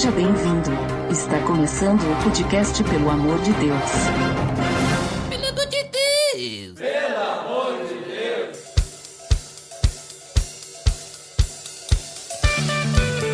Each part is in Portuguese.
Seja bem-vindo. Está começando o podcast Pelo Amor de Deus. Pelo amor de Deus!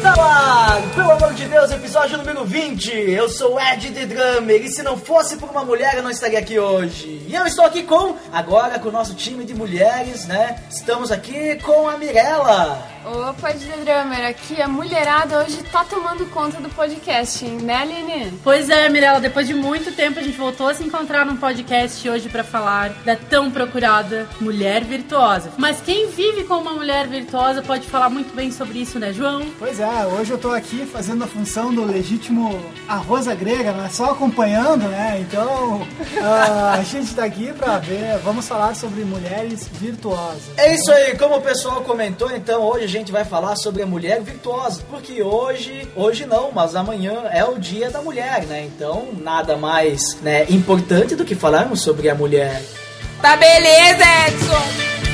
Tá lá, pelo amor de Deus, episódio número 20. Eu sou o Ed The Drummer e se não fosse por uma mulher eu não estaria aqui hoje. E eu estou aqui com, agora com o nosso time de mulheres, né? Estamos aqui com a Mirella. Opa, de Drummer, aqui a mulherada hoje tá tomando conta do podcast, né Aline? Pois é, Mirella, depois de muito tempo a gente voltou a se encontrar num podcast hoje pra falar da tão procurada mulher virtuosa. Mas quem vive com uma mulher virtuosa pode falar muito bem sobre isso, né, João? Pois é, hoje eu tô aqui fazendo a função do legítimo arroza grega, né? Só acompanhando, né? Então, ah, a gente tá aqui pra ver, vamos falar sobre mulheres virtuosas. É isso aí, como o pessoal comentou, então hoje a gente vai falar sobre a mulher virtuosa, porque hoje, hoje não, mas amanhã é o dia da mulher, né? Então, nada mais, né, importante do que falarmos sobre a mulher. Tá beleza, Edson!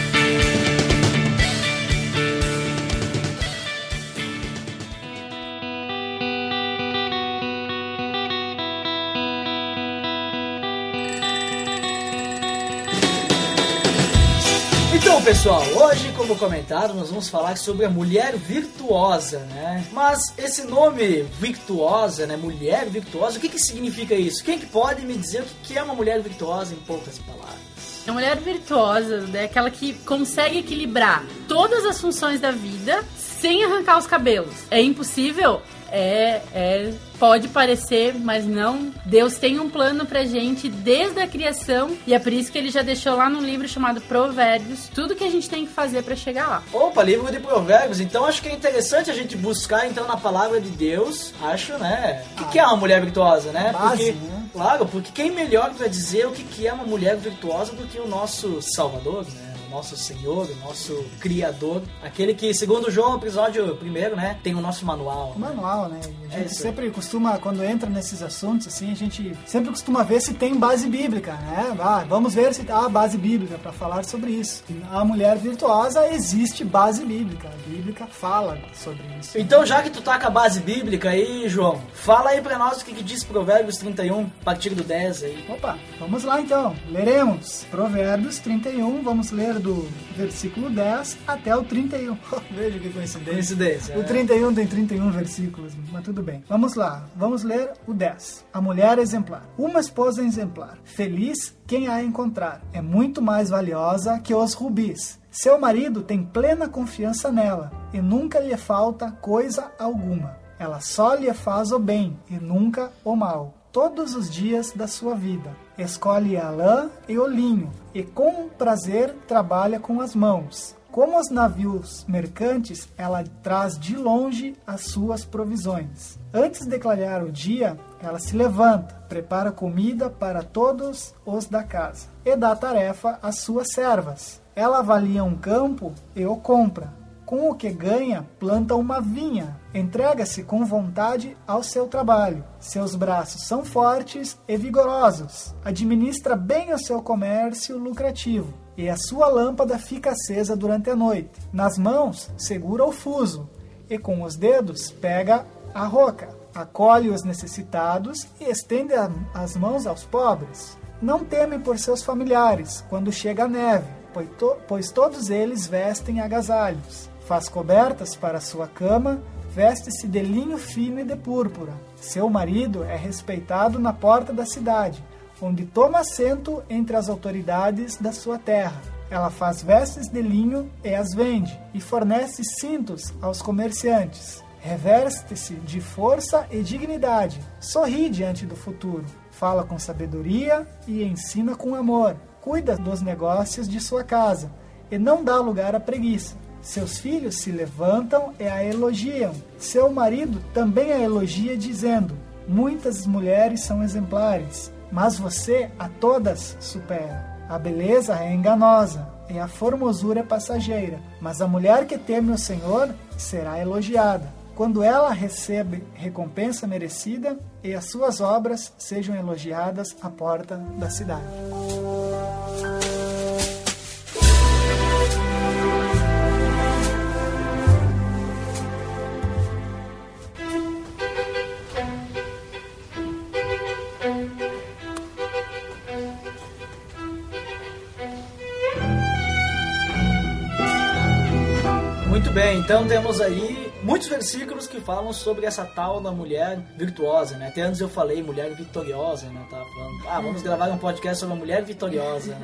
Pessoal, hoje, como comentado, nós vamos falar sobre a mulher virtuosa, né? Mas esse nome virtuosa, né? Mulher virtuosa, o que que significa isso? Quem que pode me dizer o que que é uma mulher virtuosa em poucas palavras? A mulher virtuosa é aquela que consegue equilibrar todas as funções da vida sem arrancar os cabelos. É impossível? É, é, pode parecer, mas não. Deus tem um plano pra gente desde a criação e é por isso que ele já deixou lá no livro chamado Provérbios tudo que a gente tem que fazer pra chegar lá. Opa, livro de provérbios. Então acho que é interessante a gente buscar então na palavra de Deus, acho, né? O que, que é uma mulher virtuosa, né? Base, Porque, né? claro, porque quem melhor pra dizer o que, que é uma mulher virtuosa do que o nosso Salvador, né? Nosso Senhor, o nosso Criador, aquele que, segundo João, episódio primeiro, né, tem o nosso manual. O manual, né? A É gente isso. sempre costuma, quando entra nesses assuntos, assim, a gente sempre costuma ver se tem base bíblica, né? Ah, vamos ver se há base bíblica para falar sobre isso. A mulher virtuosa existe base bíblica. A bíblica fala sobre isso. Então, já que tu tá com a base bíblica aí, João, fala aí pra nós o que, que diz Provérbios 31, a partir do 10 aí. Opa, vamos lá então. Leremos Provérbios 31, vamos ler do versículo 10 até o 31. Veja que coincidência. Coincidência. O é. 31 tem 31 versículos, mas tudo bem. Vamos lá, vamos ler o 10. A mulher exemplar. Uma esposa exemplar. Feliz quem a encontrar. É muito mais valiosa que os rubis. Seu marido tem plena confiança nela e nunca lhe falta coisa alguma. Ela só lhe faz o bem e nunca o mal. Todos os dias da sua vida. Escolhe a lã e o linho, e com prazer trabalha com as mãos. Como os navios mercantes, ela traz de longe as suas provisões. Antes de clarear o dia, ela se levanta, prepara comida para todos os da casa e dá tarefa às suas servas. Ela avalia um campo e o compra. Com o que ganha, planta uma vinha. Entrega-se com vontade ao seu trabalho. Seus braços são fortes e vigorosos. Administra bem o seu comércio lucrativo. E a sua lâmpada fica acesa durante a noite. Nas mãos, segura o fuso. E com os dedos, pega a roca. Acolhe os necessitados e estende as mãos aos pobres. Não teme por seus familiares quando chega a neve, pois todos eles vestem agasalhos. Faz cobertas para sua cama, veste-se de linho fino e de púrpura. Seu marido é respeitado na porta da cidade, onde toma assento entre as autoridades da sua terra. Ela faz vestes de linho e as vende, e fornece cintos aos comerciantes. Reveste-se de força e dignidade, sorri diante do futuro, fala com sabedoria e ensina com amor, cuida dos negócios de sua casa e não dá lugar à preguiça. Seus filhos se levantam e a elogiam. Seu marido também a elogia, dizendo: Muitas mulheres são exemplares, mas você a todas supera. A beleza é enganosa e a formosura é passageira, mas a mulher que teme o Senhor será elogiada. Quando ela recebe recompensa merecida e as suas obras sejam elogiadas à porta da cidade. Bem, então temos aí muitos versículos que falam sobre essa tal da mulher virtuosa, né? Até antes eu falei mulher vitoriosa, né? Eu tava falando, ah, vamos gravar um podcast sobre a mulher vitoriosa.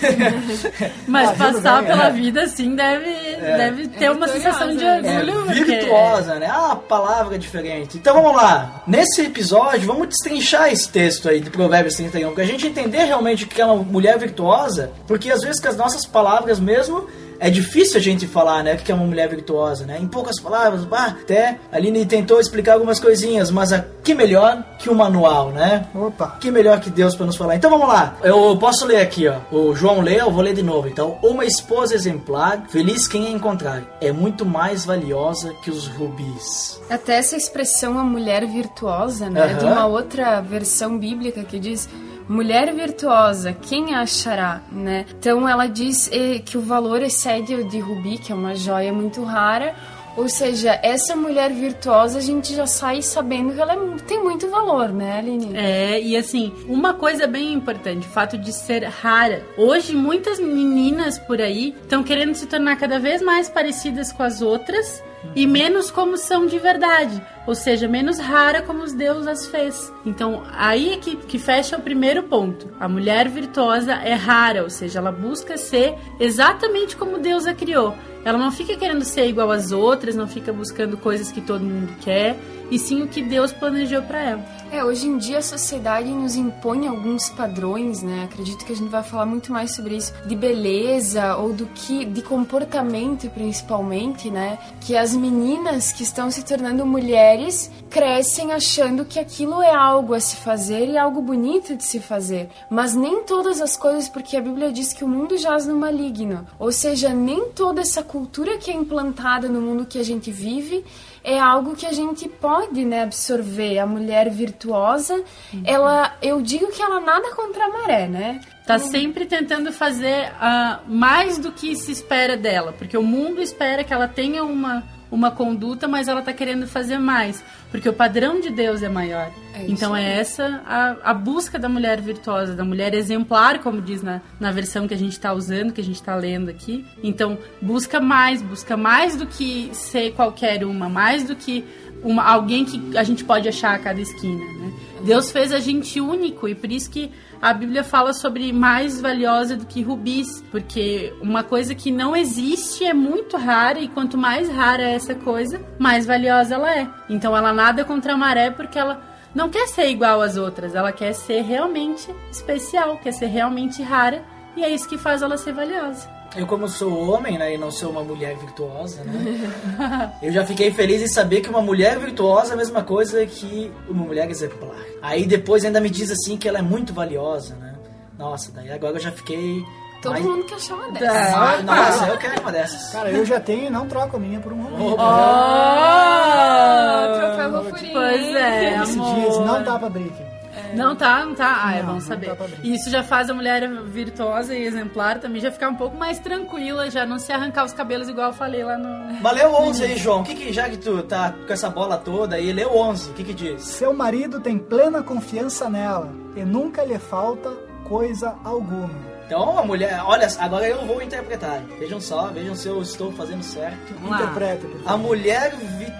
Mas Ah, passar bem, pela é. vida, assim, deve, deve ter uma vitoriosa, sensação de né? É, orgulho. porque- virtuosa, né? Ah, palavra diferente. Então vamos lá. Nesse episódio, vamos destrinchar esse texto aí de Provérbios 31, pra gente entender realmente o que é uma mulher virtuosa, porque às vezes com as nossas palavras mesmo. É difícil a gente falar, né, o que é uma mulher virtuosa, né? Em poucas palavras, bah, até a Aline tentou explicar algumas coisinhas, mas a, que melhor que o manual, né? Opa. Que melhor que Deus para nos falar. Então vamos lá. Eu posso ler aqui, ó. O João lê, eu vou ler de novo. Então, uma esposa exemplar, feliz quem a encontrar, é muito mais valiosa que os rubis. Até essa expressão a mulher virtuosa, né? Aham. De uma outra versão bíblica que diz mulher virtuosa, quem achará, né? Então ela diz eh, que o valor excede o de rubi, que é uma joia muito rara. Ou seja, essa mulher virtuosa a gente já sai sabendo que ela é- tem muito valor, né, Aline? É, e assim, uma coisa bem importante, o fato de ser rara. Hoje, muitas meninas por aí estão querendo se tornar cada vez mais parecidas com as outras e menos como são de verdade. Ou seja, menos rara como os Deus as fez. Então, aí é que, que fecha o primeiro ponto. A mulher virtuosa é rara, ou seja, ela busca ser exatamente como Deus a criou. Ela não fica querendo ser igual às outras, não fica buscando coisas que todo mundo quer, e sim o que Deus planejou para ela. É, hoje em dia a sociedade nos impõe alguns padrões, né? Acredito que a gente vai falar muito mais sobre isso, de beleza ou do que de comportamento principalmente, né? Que as meninas que estão se tornando mulheres crescem achando que aquilo é algo a se fazer e algo bonito de se fazer, mas nem todas as coisas, porque a Bíblia diz que o mundo jaz no maligno. Ou seja, nem toda essa cultura que é implantada no mundo que a gente vive é algo que a gente pode né, absorver. A mulher virtuosa, ela, eu digo que ela nada contra a maré, né? Tá sempre tentando fazer ah, mais do que se espera dela, porque o mundo espera que ela tenha uma, uma conduta, mas ela tá querendo fazer mais, porque o padrão de Deus é maior. É então é essa a, a busca da mulher virtuosa, da mulher exemplar, como diz na, na versão que a gente tá usando, que a gente tá lendo aqui. Então busca mais, busca mais do que ser qualquer uma, mais do que uma, alguém que a gente pode achar a cada esquina, né? Deus fez a gente único e por isso que a Bíblia fala sobre mais valiosa do que rubis, porque uma coisa que não existe é muito rara e quanto mais rara é essa coisa, mais valiosa ela é. Então ela nada contra a maré porque ela não quer ser igual às outras, ela quer ser realmente especial, quer ser realmente rara e é isso que faz ela ser valiosa. Eu, como sou homem, né, e não sou uma mulher virtuosa, né, eu já fiquei feliz em saber que uma mulher virtuosa é a mesma coisa que uma mulher exemplar. Aí depois ainda me diz assim que ela é muito valiosa, né. Nossa, daí agora eu já fiquei. Todo mais- mundo quer chamar dessa. Ah, nossa, eu quero uma dessas. Cara, eu já tenho e não troco a minha por um romano. Ah, troféu Rofurinho. Pois é, Esse amor. dias não tá pra briefing. Não tá, não tá. Ah, é Não, bom não saber. tá. E isso já faz a mulher virtuosa e exemplar também já ficar um pouco mais tranquila, já não se arrancar os cabelos igual eu falei lá no. Mas leu 11 aí, João. O que que, já que tu tá com essa bola toda aí, leu 11. O que que diz? Seu marido tem plena confiança nela e nunca lhe falta coisa alguma. Então, a mulher... Olha, agora eu vou interpretar. Vejam só, vejam se eu estou fazendo certo. Interprete, por A mulher vi-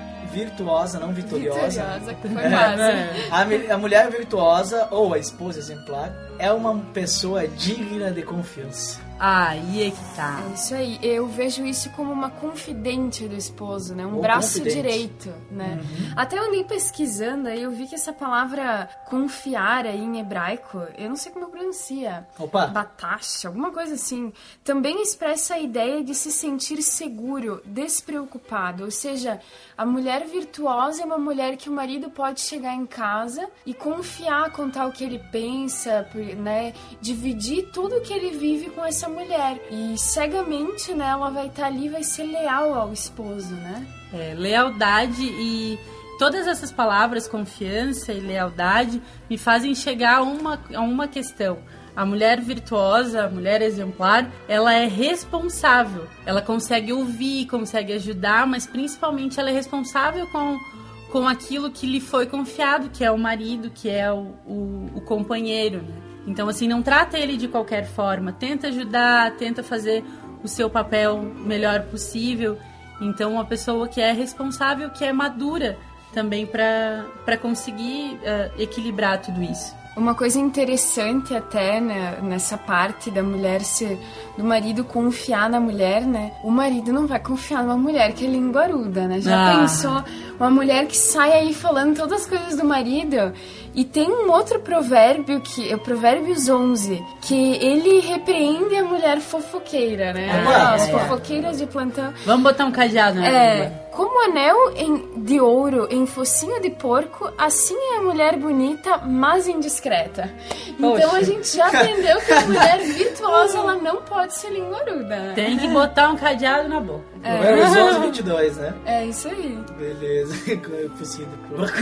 virtuosa, não vitoriosa. Vitoriosa, que foi quase. A, mi- a mulher virtuosa, ou a esposa exemplar, é uma pessoa digna de confiança. Aí é que tá. É isso aí, eu vejo isso como uma confidente do esposo, né? Um Ou braço confidente. direito, né? Até eu andei pesquisando aí, eu vi que essa palavra confiar aí em hebraico, eu não sei como eu pronuncia. Opa. Batash, alguma coisa assim. Também expressa a ideia de se sentir seguro, despreocupado. Ou seja, a mulher virtuosa é uma mulher que o marido pode chegar em casa e confiar, contar o que ele pensa, por- né? Dividir tudo que ele vive com essa mulher. E cegamente, né, ela vai estar ali, vai ser leal ao esposo, né? É, lealdade e todas essas palavras, confiança e lealdade, me fazem chegar a uma, a uma questão. A mulher virtuosa, a mulher exemplar, ela é responsável. Ela consegue ouvir, consegue ajudar, mas principalmente ela é responsável com, com aquilo que lhe foi confiado, que é o marido, que é o, o, o companheiro. Né? Então, assim, não trata ele de qualquer forma. Tenta ajudar, tenta fazer o seu papel melhor possível. Então, uma pessoa que é responsável, que é madura também para conseguir eh, equilibrar tudo isso. Uma coisa interessante até né, nessa parte da mulher ser do marido confiar na mulher, né? O marido não vai confiar numa mulher que é linguaruda, né? Já Ah. pensou uma mulher que sai aí falando todas as coisas do marido? E tem um outro provérbio que é o Provérbios 11, que ele repreende a mulher fofoqueira, né? Ah, As é. fofoqueiras de plantão. Vamos botar um cadeado, né? É, como anel em- de ouro em focinho de porco, assim é a mulher bonita, mas indiscreta. Então Poxa. a gente já aprendeu que a mulher virtuosa ela não pode ser linguaruda. né? Tem que botar um cadeado na boca. Provérbios 11, 22, né? É isso aí. Beleza, com a focinha de porco.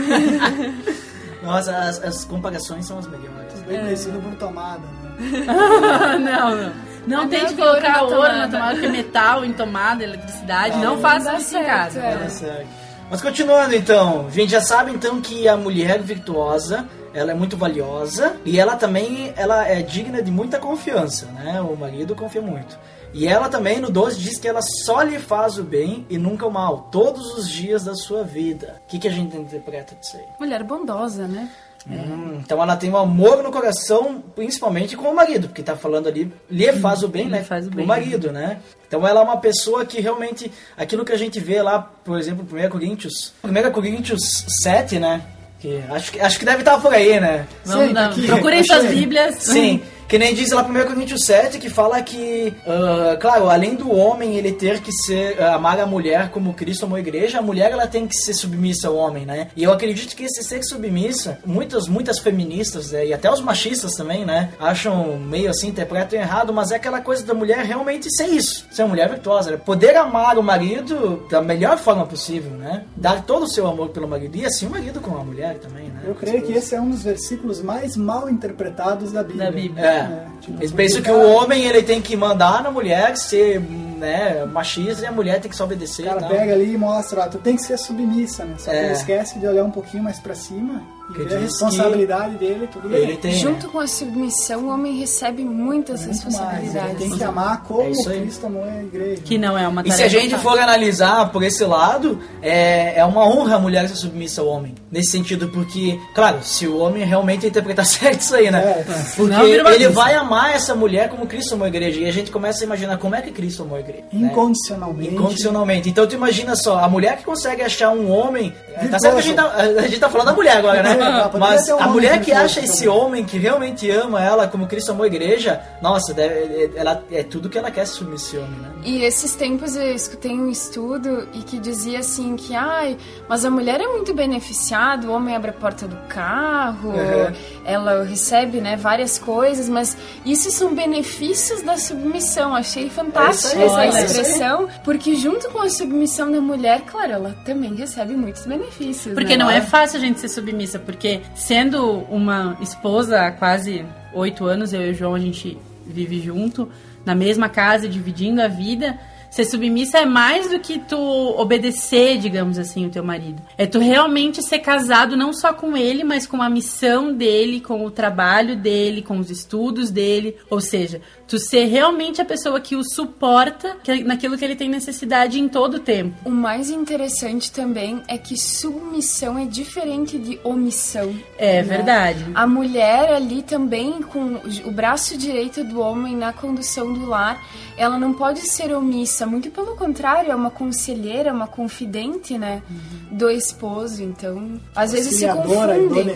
Nossa, as, as comparações são as melhores. Bem conhecido por tomada, né? não, não. Não tente de colocar ouro na tomada. tomada, porque metal em tomada, eletricidade. Não, Não faça isso em certo, casa. é. Mas continuando então, a gente já sabe então que a mulher virtuosa ela é muito valiosa e ela também ela é digna de muita confiança, né? O marido confia muito. E ela também no 12 diz que ela só lhe faz o bem e nunca o mal, todos os dias da sua vida. O que, que a gente interpreta disso aí? Mulher bondosa, né? Hum, então ela tem um amor no coração, principalmente com o marido, porque tá falando ali, lhe faz o bem, lhe né? faz o bem. marido, né? Então ela é uma pessoa que realmente, aquilo que a gente vê lá, por exemplo, 1 Coríntios, 1 Coríntios 7, né? Que acho que, acho que deve estar por aí, né? Vamos Sim, tá. Procurem suas bíblias. Sim, que nem diz lá 1 Coríntios 7, que fala que, ah, claro, além do homem ele ter que ser, ah, amar a mulher como Cristo amou a igreja, a mulher ela tem que ser submissa ao homem, né? E eu acredito que esse ser submissa, muitas, muitas feministas, né, e até os machistas também, né, acham meio assim, interpretam errado, mas é aquela coisa da mulher realmente ser isso, ser uma mulher virtuosa, né? poder amar o marido da melhor forma possível, né? Dar todo o seu amor pelo marido, e assim o marido com a mulher também, né? Eu creio que esse é um dos versículos mais mal interpretados da Bíblia. Da Bíblia. É. tipo, Eles pensam que o homem ele tem que mandar na mulher, ser né, machista e a mulher tem que só obedecer. O cara pega ali e mostra, ó, tu tem que ser submissa, né? Só que É. ele esquece de olhar um pouquinho mais pra cima Que a responsabilidade dele, tudo bem. Ele tem. Junto com a submissão, o homem recebe muitas Muito mais. Ele responsabilidades. tem que amar como É. Cristo amou a igreja. Que não é uma E se a gente for analisar por esse lado, é, é uma honra a mulher ser submissa ao homem. Nesse sentido, porque, claro, se o homem realmente interpretar certo isso aí, né? É, Porque bagunça. ele vai amar essa mulher como Cristo amou a igreja. E a gente começa a imaginar como é que Cristo amou a igreja. né? Incondicionalmente. Incondicionalmente. Então tu imagina só, a mulher que consegue achar um homem. Tá certo que a gente tá, a gente tá falando da mulher agora, né? É, Mas um a mulher que acha esse também. homem que realmente ama ela como Cristo amou a igreja, nossa, deve- ela, é tudo que ela quer se submir esse homem, né? E esses tempos eu escutei um estudo e que dizia assim que, ai, mas a mulher é muito beneficiada, o homem abre a porta do carro, Uhum. ela recebe, né, várias coisas, mas isso são benefícios da submissão. Achei fantástica É essa é expressão, porque junto com a submissão da mulher, claro, ela também recebe muitos benefícios. Porque né? não é fácil a gente ser submissa, porque sendo uma esposa há quase oito anos, eu e o João, a gente vive junto, na mesma casa, dividindo a vida. Ser submissa é mais do que tu obedecer, digamos assim, o teu marido. É tu realmente ser casado não só com ele, mas com a missão dele, com o trabalho dele, com os estudos dele. Ou seja, tu ser realmente a pessoa que o suporta que- naquilo que ele tem necessidade em todo o tempo. O mais interessante também é que submissão é diferente de omissão. É né? verdade. A mulher ali também, com o braço direito do homem na condução do lar, ela não pode ser omissa, muito pelo contrário, é uma conselheira, uma confidente, né, do esposo. Então, às vezes se e confunde.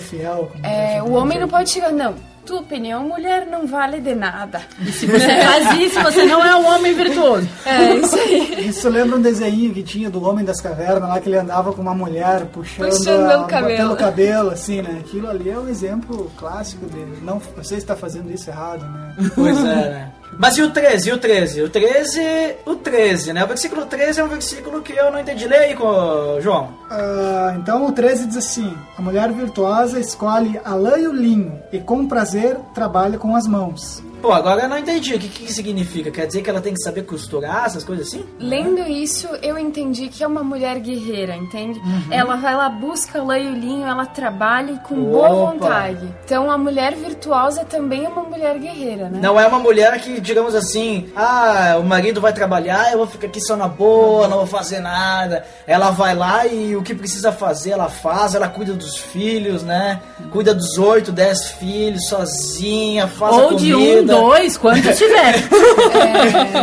É, o homem não pode chegar, não, tua opinião, mulher não vale de nada. E se você faz isso, você não é um homem virtuoso. É isso aí. Isso lembra um desenho que tinha do Homem das Cavernas lá, que ele andava com uma mulher puxando, Puxando a- pelo cabelo. pelo cabelo, assim, né? Aquilo ali é um exemplo clássico dele. Não, não sei se está fazendo isso errado, né? Pois é, né? Mas e o 13? E o 13? O 13, o 13, né? O versículo 13 é um versículo que eu não entendi. Lê João. Ah, então o 13 diz assim: A mulher virtuosa escolhe a lã e o linho, e com prazer trabalha com as mãos. Pô, agora eu não entendi. O que, que significa? Quer dizer que ela tem que saber costurar, essas coisas assim? Lendo isso, eu entendi que é uma mulher guerreira, entende? Uhum. Ela vai lá, busca lã e o linho, ela trabalha e com boa Opa. vontade. Então a mulher virtuosa também é uma mulher guerreira, né? Não é uma mulher que, digamos assim, ah, o marido vai trabalhar, eu vou ficar aqui só na boa, não vou fazer nada. Ela vai lá e o que precisa fazer, ela faz, ela cuida dos filhos, né? Cuida dos oito, dez filhos sozinha, faz a Ou de um, comida. Dois, quantos tiver.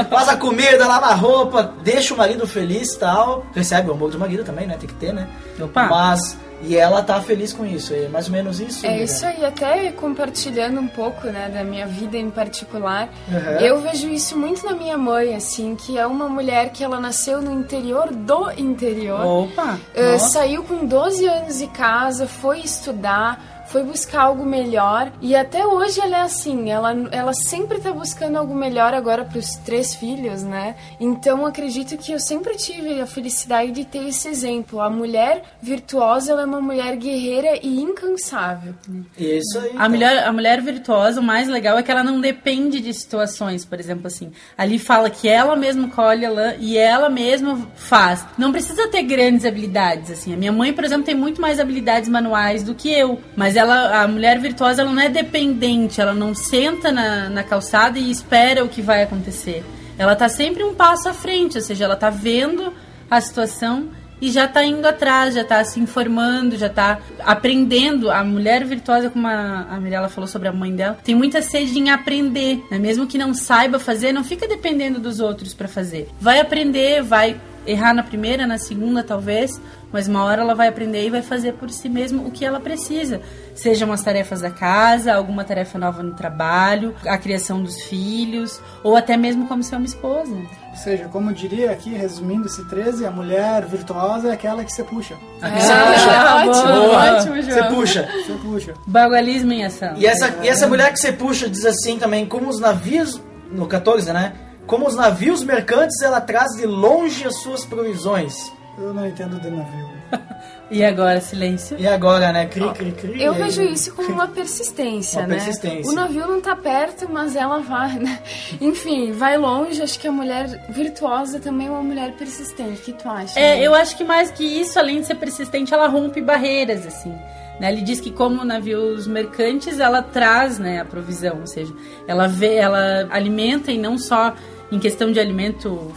Faz a comida, lava a roupa, deixa o marido feliz e tal. Recebe o amor do marido também, né? Tem que ter, né? Opa. Mas. E ela tá feliz com isso, é mais ou menos isso. É Miriam? isso aí, até compartilhando um pouco, né, da minha vida em particular. Uhum. Eu vejo isso muito na minha mãe, assim, que é uma mulher que ela nasceu no interior do interior. Opa. Uh, saiu com 12 anos de casa, foi estudar, foi buscar algo melhor e até hoje ela é assim, ela, ela sempre tá buscando algo melhor agora pros três filhos, né? Então acredito que eu sempre tive a felicidade de ter esse exemplo. A mulher virtuosa, ela é uma mulher guerreira e incansável. Isso aí. A mulher, a mulher virtuosa, o mais legal é que ela não depende de situações, por exemplo, assim. Ali fala que ela mesma colhe a lã e ela mesma faz. Não precisa ter grandes habilidades, assim. A minha mãe, por exemplo, tem muito mais habilidades manuais do que eu. Mas ela, a mulher virtuosa, ela não é dependente. Ela não senta na, na calçada e espera o que vai acontecer. Ela tá sempre um passo à frente, ou seja, ela tá vendo a situação e já tá indo atrás, já tá se informando, já tá aprendendo. A mulher virtuosa, como a, a Mirella falou sobre a mãe dela, tem muita sede em aprender, né? Mesmo que não saiba fazer, não fica dependendo dos outros para fazer. Vai aprender, vai errar na primeira, na segunda talvez, mas uma hora ela vai aprender e vai fazer por si mesma o que ela precisa. Sejam as tarefas da casa, alguma tarefa nova no trabalho, a criação dos filhos, ou até mesmo como ser uma esposa. Ou seja, como eu diria aqui, resumindo esse 13, a mulher virtuosa é aquela que você puxa. Ah, ótimo, boa. ótimo, Você João. puxa. Você puxa. Bagualismo em ação. E essa, e essa mulher que você puxa diz assim também, como os navios, no 14, né? Como os navios mercantes, ela traz de longe as suas provisões. Eu não entendo de navio. E agora, silêncio. E agora, né? Cri, cri, cri. Eu aí- vejo isso como uma persistência, Uma né? persistência. O navio não tá perto, mas ela vai, né? Enfim, vai longe. Acho que a mulher virtuosa também é uma mulher persistente. O que tu acha? É, né? eu acho que mais que isso, além de ser persistente, ela rompe barreiras, assim. Né? Ele diz que como navios mercantes, ela traz né, a provisão, ou seja, ela vê, ela alimenta e não só em questão de alimento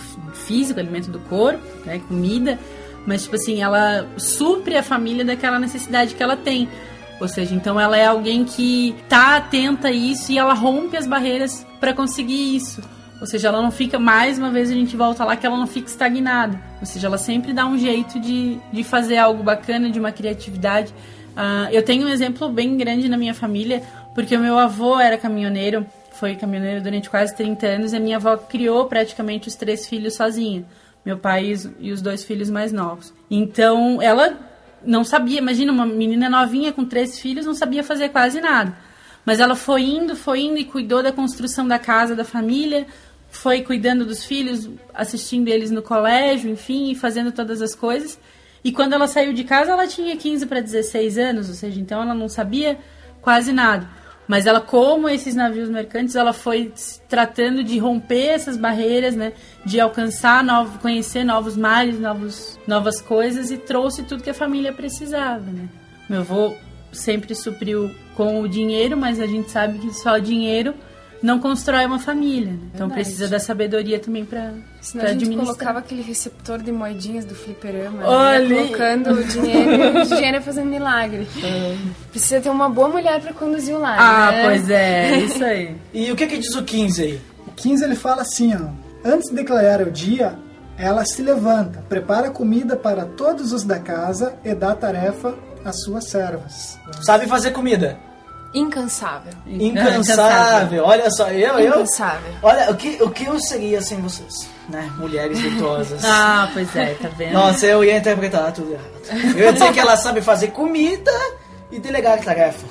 físico, alimento do corpo, né, comida, mas tipo assim, ela supre a família daquela necessidade que ela tem. Ou seja, então ela é alguém que tá atenta a isso e ela rompe as barreiras para conseguir isso. Ou seja, ela não fica, mais uma vez a gente volta lá, que ela não fica estagnada. Ou seja, ela sempre dá um jeito de, de fazer algo bacana, de uma criatividade. Ah, eu tenho um exemplo bem grande na minha família, porque o meu avô era caminhoneiro, foi caminhoneiro durante quase 30 anos, e a minha avó criou praticamente os três filhos sozinha. Meu pai e os, dois filhos mais novos. Então, ela não sabia, imagina, uma menina novinha com três filhos não sabia fazer quase nada. Mas ela foi indo, foi indo e cuidou da construção da casa da família, foi cuidando dos filhos, assistindo eles no colégio, enfim, fazendo todas as coisas. E quando ela saiu de casa, ela tinha 15 para 16 anos, ou seja, então ela não sabia quase nada. Mas ela, como esses navios mercantes, ela foi tratando de romper essas barreiras, né? De alcançar, novo, conhecer novos mares, novos, novas coisas e trouxe tudo que a família precisava, né? Meu avô sempre supriu com o dinheiro, mas a gente sabe que só dinheiro não constrói uma família. Né? Então precisa da sabedoria também para Senão a gente administrar. colocava aquele receptor de moedinhas do fliperama, Olha né? colocando o dinheiro, o dinheiro fazendo milagre. Precisa ter uma boa mulher pra conduzir o lar, Ah, né? pois é, isso aí. E o que que diz o 15 aí? O 15 ele fala assim, ó. Antes de declarar o dia, ela se levanta, prepara comida para todos os da casa e dá tarefa às suas servas. Sabe fazer comida? Incansável. Incansável. Olha só, eu, eu. Incansável. Olha, o que, o que eu seria sem vocês, né? Mulheres virtuosas. Ah, pois é, tá vendo? Nossa, eu ia interpretar tudo errado. Eu ia dizer que ela sabe fazer comida e delegar tarefas.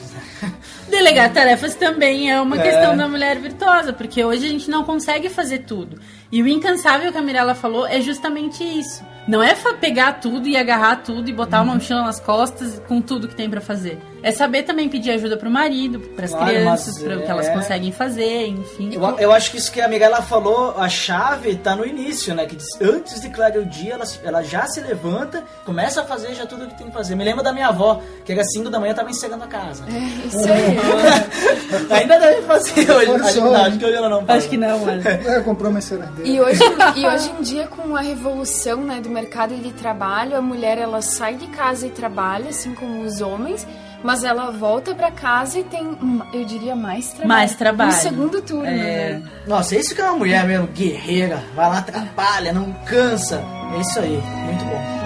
Delegar tarefas também é uma É. questão da mulher virtuosa, porque hoje a gente não consegue fazer tudo. E o incansável que a Mirella falou é justamente isso. Não é pegar tudo e agarrar tudo e botar uma mochila nas costas com tudo que tem pra fazer. É saber também pedir ajuda pro marido, pras Claro, crianças, para o que é- elas conseguem fazer, enfim. Eu, eu acho que isso que a Miguela falou, a chave tá no início, né? Que diz, antes de clarear o dia, ela, ela já se levanta, começa a fazer já tudo o que tem que fazer. Me lembra da minha avó, que era 5 da manhã, tava encerrando a casa. É isso aí. Ainda deve fazer hoje. Acho, não, acho que hoje ela não faz. Acho que não, mano. É, comprou uma serendeira. E hoje, e hoje em dia, com a revolução né, do mercado de trabalho, a mulher ela sai de casa e trabalha, assim como os homens, mas ela volta pra casa e tem, eu diria, mais trabalho. Mais trabalho. Um segundo turno, É. né? Nossa, isso que é uma mulher mesmo, guerreira. Vai lá, trabalha, não cansa. É isso aí, muito bom.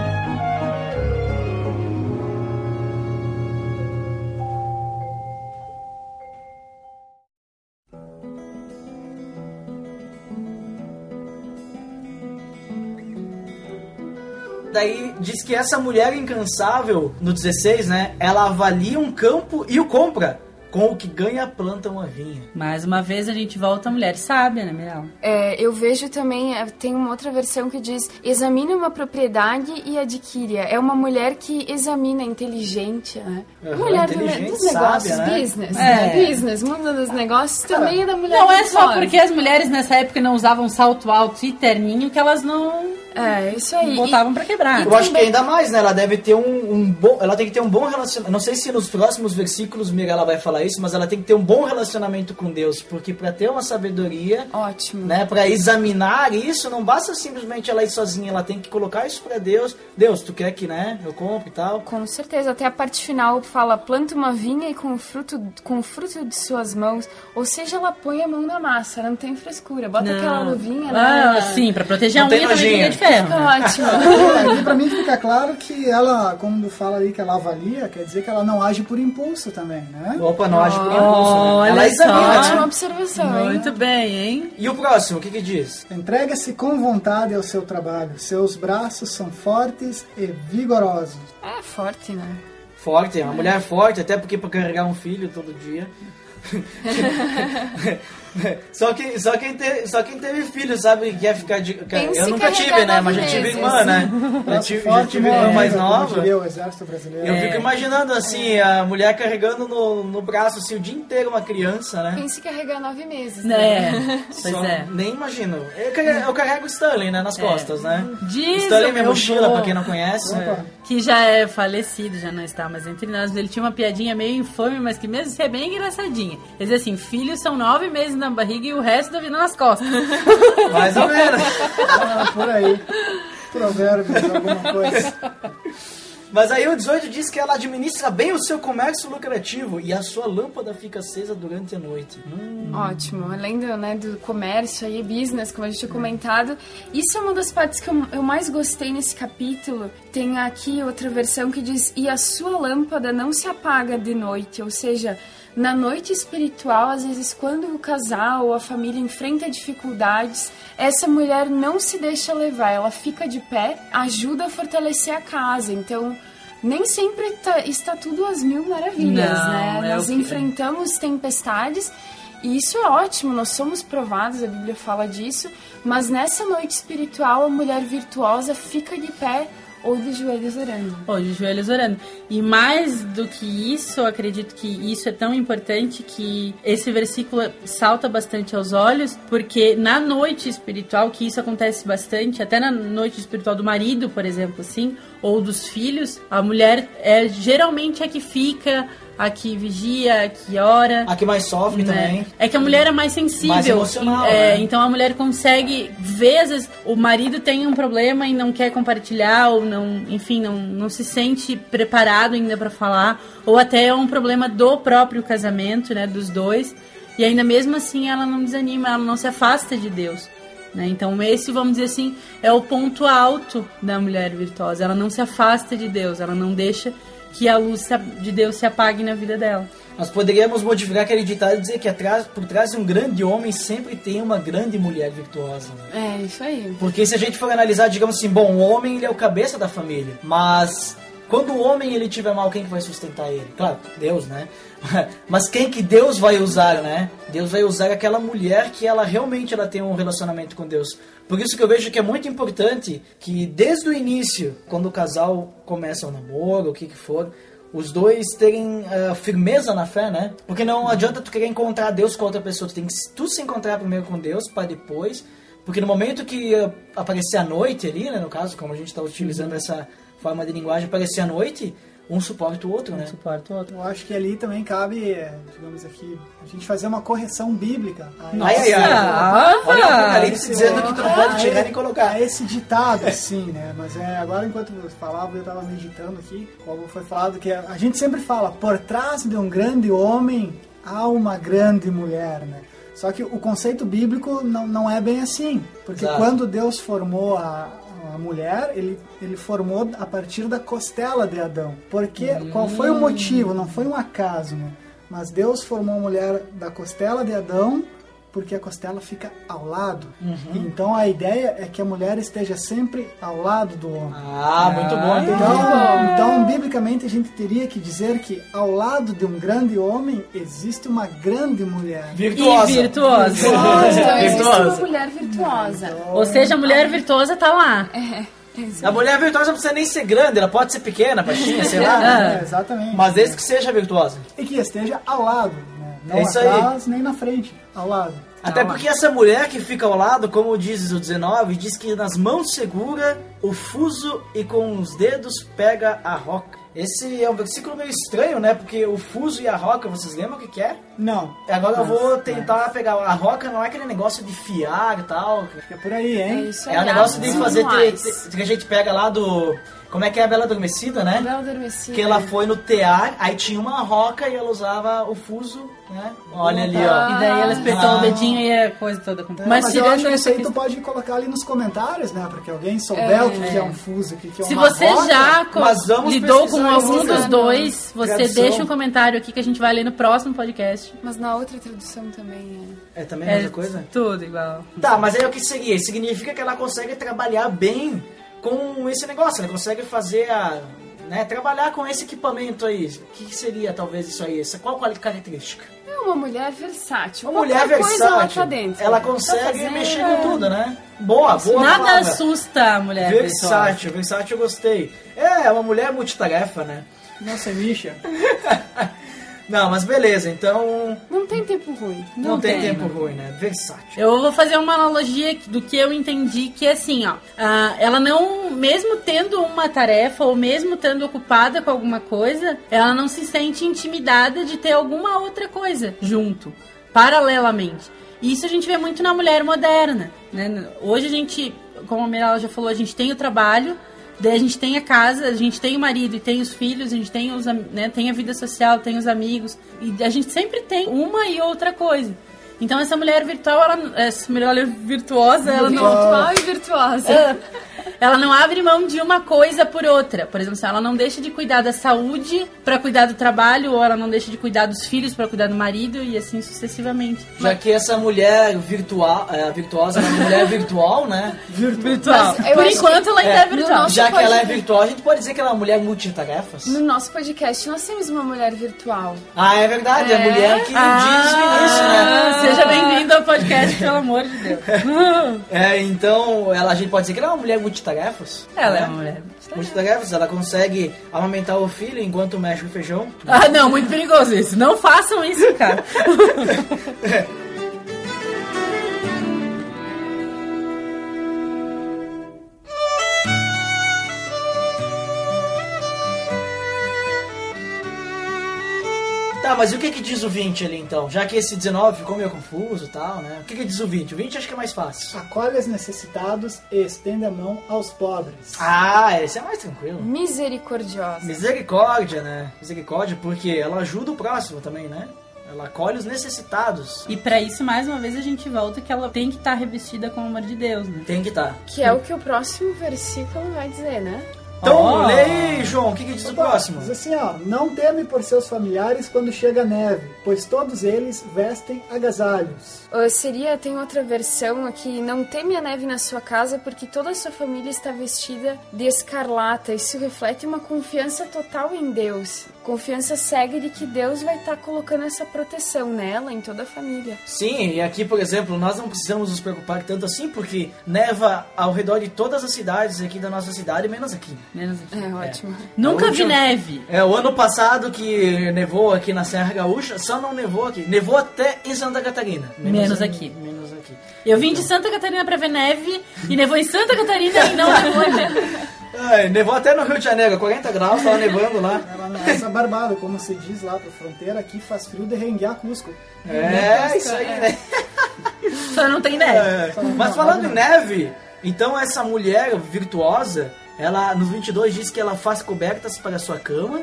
Daí diz que essa mulher incansável, no 16, né? Ela avalia um campo e o compra. Com o que ganha, planta uma vinha. Mais uma vez a gente volta à mulher sábia, né, Mirella? É, eu vejo também, é, tem uma outra versão que diz: examine uma propriedade e adquire. É uma mulher que examina, inteligente, né? Aham, mulher do- inteligente, dos negócios, sábia, né? business. É. né? Business, mundo dos negócios também é da mulher Não é só porque as mulheres nessa época não usavam salto alto e terninho que elas não É, isso aí. botavam pra quebrar. Eu acho que ainda mais, né? Ela deve ter um, um bom. Ela tem que ter um bom relacionamento. Não sei se nos próximos versículos Mira ela vai falar isso, mas ela tem que ter um bom relacionamento com Deus. Porque pra ter uma sabedoria, E, ótimo. né? Pra examinar isso, não basta simplesmente ela ir sozinha. Ela tem que colocar isso pra Deus. Deus, tu quer que, né? Eu compre e tal. Com certeza, até a parte final fala: planta uma vinha e com o fruto, com o fruto de suas mãos. Ou seja, ela põe a mão na massa, ela não tem frescura. Bota aquela luvinha, Ah, né? sim, pra proteger Não a tem unha também de ferro. Fica ótimo. Aqui pra mim fica claro que ela, quando fala ali que ela avalia, quer dizer que ela não age por impulso também, né? Opa, não age por impulso, né? Olha Ela só. examina, Ótima observação, hein? Muito bem, hein? E o próximo, o que que diz? Entrega-se com vontade ao seu trabalho. Seus braços são fortes e vigorosos. É forte, né? Forte, é uma mulher forte, até porque pra carregar um filho todo dia. só, que, só, quem teve, só quem teve filho sabe que quer ficar de. Eu nunca tive, né? Mas já nove tive meses. irmã, né? Já tive, já tive irmã mais nova. o exército brasileiro. Eu fico imaginando assim, a mulher carregando no, no braço assim, o dia inteiro uma criança, né? Pense carregar nove meses. Né? É, pois Só- é. Nem imagino. Eu carrego, eu carrego o Stanley, né? Nas costas, né? Diz Stanley é minha mochila, vô, pra quem não conhece. Opa. Que já é falecido, já não está mais entre nós. Ele tinha uma piadinha meio infame, mas que mesmo assim é bem engraçadinha. Ele dizia assim: filhos são nove meses na barriga e o resto da vida nas costas. Mais ou menos. Ah, por aí. Provérbios, alguma coisa. Mas aí o 18 diz que ela administra bem o seu comércio lucrativo e a sua lâmpada fica acesa durante a noite. Hum. Ótimo. Além do, né, do comércio aí, business, como a gente tinha comentado, isso é uma das partes que eu, eu mais gostei nesse capítulo. Tem aqui outra versão que diz: E a sua lâmpada não se apaga de noite. Ou seja, na noite espiritual, às vezes, quando o casal ou a família enfrenta dificuldades, essa mulher não se deixa levar, ela fica de pé, ajuda a fortalecer a casa. Então. Nem sempre tá- está tudo às mil maravilhas, Não, né? é Nós que- enfrentamos tempestades e isso é ótimo, nós somos provados, a Bíblia fala disso, mas nessa noite espiritual a mulher virtuosa fica de pé ou de joelhos orando. Pô, de joelhos orando. E mais do que isso, eu acredito que isso é tão importante que esse versículo salta bastante aos olhos, porque na noite espiritual, que isso acontece bastante, até na noite espiritual do marido, por exemplo, assim, ou dos filhos, a mulher é geralmente a que fica, a que vigia, a que ora. A que mais sofre né? também. É que a mulher é mais sensível. Mais emocional, é, né? Então a mulher consegue vezes, o marido tem um problema e não quer compartilhar, ou não, enfim, não, não se sente preparado ainda pra falar, ou até é um problema do próprio casamento, né, dos dois. E ainda mesmo assim ela não desanima, ela não se afasta de Deus. Né? Então esse, vamos dizer assim, é o ponto alto da mulher virtuosa. Ela não se afasta de Deus, ela não deixa que a luz de Deus se apague na vida dela. Nós poderíamos modificar aquele ditado e dizer que atrás, por trás de um grande homem sempre tem uma grande mulher virtuosa. né? É, isso aí. Porque se a gente for analisar, digamos assim, bom, o homem ele é o cabeça da família, mas quando o homem ele tiver mal, quem que vai sustentar ele? Claro, Deus, né? Mas quem que Deus vai usar, né? Deus vai usar aquela mulher que ela realmente ela tem um relacionamento com Deus. Por isso que eu vejo que é muito importante que desde o início, quando o casal começa o namoro, o que que for, os dois terem ah, firmeza na fé, né? Porque não adianta tu querer encontrar Deus com outra pessoa, tu tem que tu se encontrar primeiro com Deus para depois, porque no momento que ah, aparecer a noite ali, né, no caso, como a gente está utilizando essa forma de linguagem, aparecer a noite, um suporta o outro, né? Suporta o outro. Eu acho que ali também cabe, é, digamos aqui, a gente fazer uma correção bíblica. a Ai, ai, ai. Nossa! Olha o Apocalipse dizendo que tu não pode tirar e- nem colocar. a esse ditado, assim, né? Mas é, agora, enquanto você falava, eu tava meditando aqui, como foi falado, que a gente sempre fala, por trás de um grande homem há uma grande mulher, né? Só que o conceito bíblico não, não é bem assim. Porque Exato. quando Deus formou a, a mulher, ele, ele formou a partir da costela de Adão. Porque qual foi o motivo? Não foi um acaso, né? Mas Deus formou a mulher da costela de Adão porque a costela fica ao lado. Então a ideia é que a mulher esteja sempre ao lado do homem. Ah, muito bom. entendi. Então, então, biblicamente, a gente teria que dizer que ao lado de um grande homem existe uma grande mulher. Virtuosa. E virtuosa. Então existe uma Virtuosa. mulher virtuosa. Ou seja, a mulher virtuosa tá lá. A mulher virtuosa não precisa nem ser grande, ela pode ser pequena, baixinha, sei lá. É, exatamente. Mas desde que seja virtuosa. E que esteja ao lado? Não É isso aí. atrás nem na frente, ao lado. Até Ao porque essa mulher que fica ao lado, como diz o 19, diz que nas mãos segura o fuso e com os dedos pega a roca. Esse é um versículo meio estranho, né? Porque o fuso e a roca, vocês lembram o que, que é? Não, Agora eu vou tentar pegar. A roca não é aquele negócio de fiar e tal. é por aí, É hein? isso É o aí, negócio de fazer te- que a gente pega lá do. Como é que é a Bela Adormecida, né? Bela Adormecida. Que ela foi no tear, aí tinha uma roca e ela usava o fuso, né? Olha ali, ó. E daí ela espetou Ah. o dedinho e a coisa toda. É, Mas, mas, eu acho que isso aí tu pode colocar ali nos comentários, né? Porque alguém souber É. o que, que é um fuso, o que, que é Se uma você roca, já co- mas vamos lidou com algum dos né? dois, você Tradução. deixa um comentário aqui que a gente vai ler no próximo podcast. Mas na outra tradução também É também a mesma coisa? tudo igual. Tá, mas aí o que seria? Significa que ela consegue trabalhar bem com esse negócio, ela consegue fazer a. Né, trabalhar com esse equipamento aí. O que, seria talvez isso aí? Essa, qual qual característica? é. É uma mulher versátil. Uma mulher Qualquer ela versátil. tá dentro. ela Tá consegue fazendo, mexer é. com tudo, né? Boa, boa. Nada palavra. assusta a mulher Versátil, versátil eu gostei. É, é uma mulher multitarefa, né? Não se mixa. Não, mas beleza, então Não tem tempo ruim. não, Não tem, tem. tempo ruim, né? Versátil. Eu vou fazer uma analogia do que eu entendi, que é assim, ó. ah, ela não, mesmo tendo uma tarefa, ou mesmo estando ocupada com alguma coisa, ela não se sente intimidada de ter alguma outra coisa junto, paralelamente. E isso a gente vê muito na mulher moderna, né? Hoje a gente, como a Mirella já falou, a gente tem o trabalho, daí a gente tem a casa, a gente tem o marido e tem os filhos, a gente tem, os, né, tem a vida social, tem os amigos, e a gente sempre tem uma e outra coisa. Então essa mulher virtual, ela, essa mulher virtuosa, ela não, Virtual e virtuosa. ela, ela não abre mão de uma coisa por outra. Por exemplo, se ela não deixa de cuidar da saúde para cuidar do trabalho, ou ela não deixa de cuidar dos filhos para cuidar do marido e assim sucessivamente. Já que essa mulher virtual, é, virtuosa é uma mulher virtual, né? Virtual. Por enquanto que- ela ainda É, é virtual. nosso- Já que ela é virtual, a gente pode dizer que ela é uma mulher multitarefas? No nosso podcast nós temos uma mulher virtual. Ah, é verdade, é a É? mulher que diz no início, né? Ah, Seja bem-vindo ao podcast, pelo amor de Deus. É, então ela, a gente pode dizer que ela é uma mulher multitarefas. Ela é né? uma mulher. Multitarefas, ela consegue amamentar o filho enquanto mexe o feijão. Ah, não, muito perigoso isso. Não façam isso, cara. Tá, mas e o que que diz o 20 ali então? Já que esse 19 ficou meio confuso e tal, né? O que que diz o 20? O 20 acho que é mais fácil. Acolhe os necessitados e estende a mão aos pobres. Ah, esse é mais tranquilo. Misericordiosa. Misericórdia, né? Misericórdia, porque ela ajuda o próximo também, né? Ela acolhe os necessitados. E pra isso, mais uma vez, a gente volta que ela tem que estar revestida com o amor de Deus, né? Tem que estar. Que é o que o próximo versículo vai dizer, né? Então, lê aí, João, o que, que diz o Opa, próximo? Diz assim, ó, não teme por seus familiares quando chega a neve, pois todos eles vestem agasalhos. Uh, seria, tem outra versão aqui, não teme a neve na sua casa porque toda a sua família está vestida de escarlata. Isso reflete uma confiança total em Deus. Confiança cega de que Deus vai estar colocando essa proteção nela, em toda a família. Sim, e aqui, por exemplo, nós não precisamos nos preocupar tanto assim, porque neva ao redor de todas as cidades aqui da nossa cidade, menos aqui. Menos aqui. É, ótimo. Nunca A vi última- neve. É, o ano passado que nevou aqui na Serra Gaúcha, só não nevou aqui. Nevou até em Santa Catarina. Menos em- aqui. Menos aqui. Eu vim de Santa Catarina pra ver neve e nevou em Santa Catarina e não nevou. Ai, nevou até no Rio de Janeiro, 40 graus, tava nevando lá. É essa barbada, como se diz lá pra fronteira, aqui faz frio de renguear Cusco. É, isso aí, né? Só não tem neve. É. Mas falando em neve, então essa mulher virtuosa, ela nos 22 diz que ela faz cobertas para a sua cama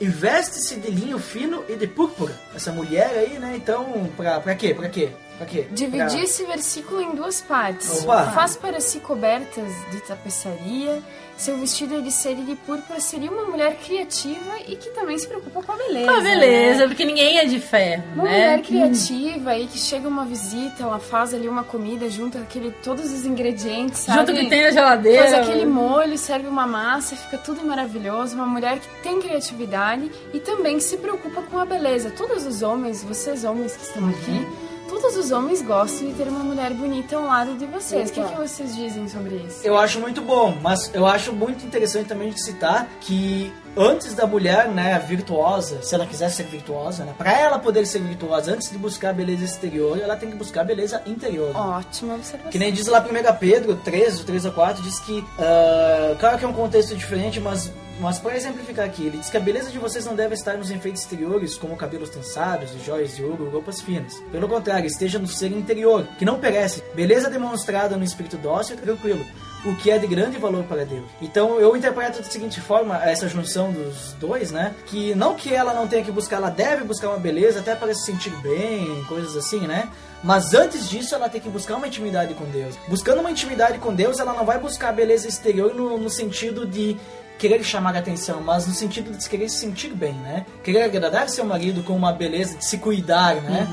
e veste-se de linho fino e de púrpura. Essa mulher aí, né? Então, pra, pra quê? Pra quê? Dividir Pra- esse versículo em duas partes. Opa. Faz para si cobertas de tapeçaria. Seu vestido é de seda e de púrpura seria uma mulher criativa e que também se preocupa com a beleza. Ah, né? beleza, porque ninguém é de ferro, Uma né? mulher criativa aí que chega uma visita, ela faz ali uma comida, junta aquele, todos os ingredientes, sabe? Junto que tem na geladeira. Faz aquele molho, serve uma massa, fica tudo maravilhoso. Uma mulher que tem criatividade e também se preocupa com a beleza. Todos os homens, vocês homens que estão aqui, todos os homens gostam de ter uma mulher bonita ao lado de vocês. O que, que vocês dizem sobre isso? Eu acho muito bom, mas eu acho muito interessante também de citar que antes da mulher, né, virtuosa, se ela quiser ser virtuosa, né, para ela poder ser virtuosa, antes de buscar beleza exterior, ela tem que buscar beleza interior. Ótima observação. Que nem diz lá 1 Pedro 13, o 3 ou 4, diz que, ah, claro que é um contexto diferente, mas, mas para exemplificar aqui, ele diz que a beleza de vocês não deve estar nos enfeites exteriores, como cabelos trançados, joias de ouro, roupas finas. Pelo contrário, esteja no ser interior, que não perece. Beleza demonstrada no espírito dócil e tranquilo. O que é de grande valor para Deus. Então eu interpreto da seguinte forma essa junção dos dois, né? Que não que ela não tenha que buscar, ela deve buscar uma beleza até para se sentir bem, coisas assim, né? Mas antes disso, ela tem que buscar uma intimidade com Deus. Buscando uma intimidade com Deus, ela não vai buscar a beleza exterior no, no sentido de querer chamar a atenção, mas no sentido de querer se sentir bem, né? Querer agradar seu marido com uma beleza de se cuidar, né?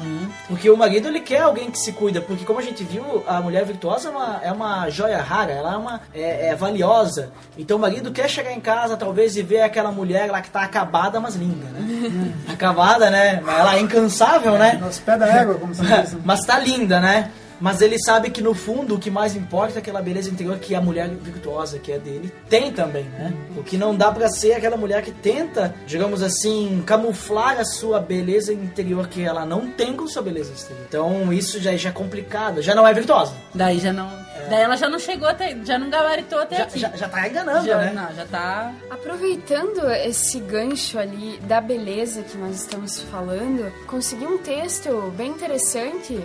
Porque o marido, ele quer alguém que se cuida, porque como a gente viu, a mulher virtuosa é uma, é uma joia rara, ela é, uma, é, é valiosa. Então o marido quer chegar em casa, talvez, e ver aquela mulher lá que tá acabada, mas linda, né? acabada, né? Ela é incansável, né? Nos pés da égua, como se diz. Mas tá linda, né? Mas ele sabe que no fundo o que mais importa é aquela beleza interior que a mulher virtuosa que é dele tem também, né? O que não dá pra ser aquela mulher que tenta, digamos assim, camuflar a sua beleza interior que ela não tem com sua beleza exterior. Então isso já, já é complicado, já não é virtuosa. Daí já não. Daí ela já não chegou até. Já não gabaritou até Já, aqui. já, já tá enganando, Já- né? Não, já tá. Aproveitando esse gancho ali da beleza que nós estamos falando, consegui um texto bem interessante,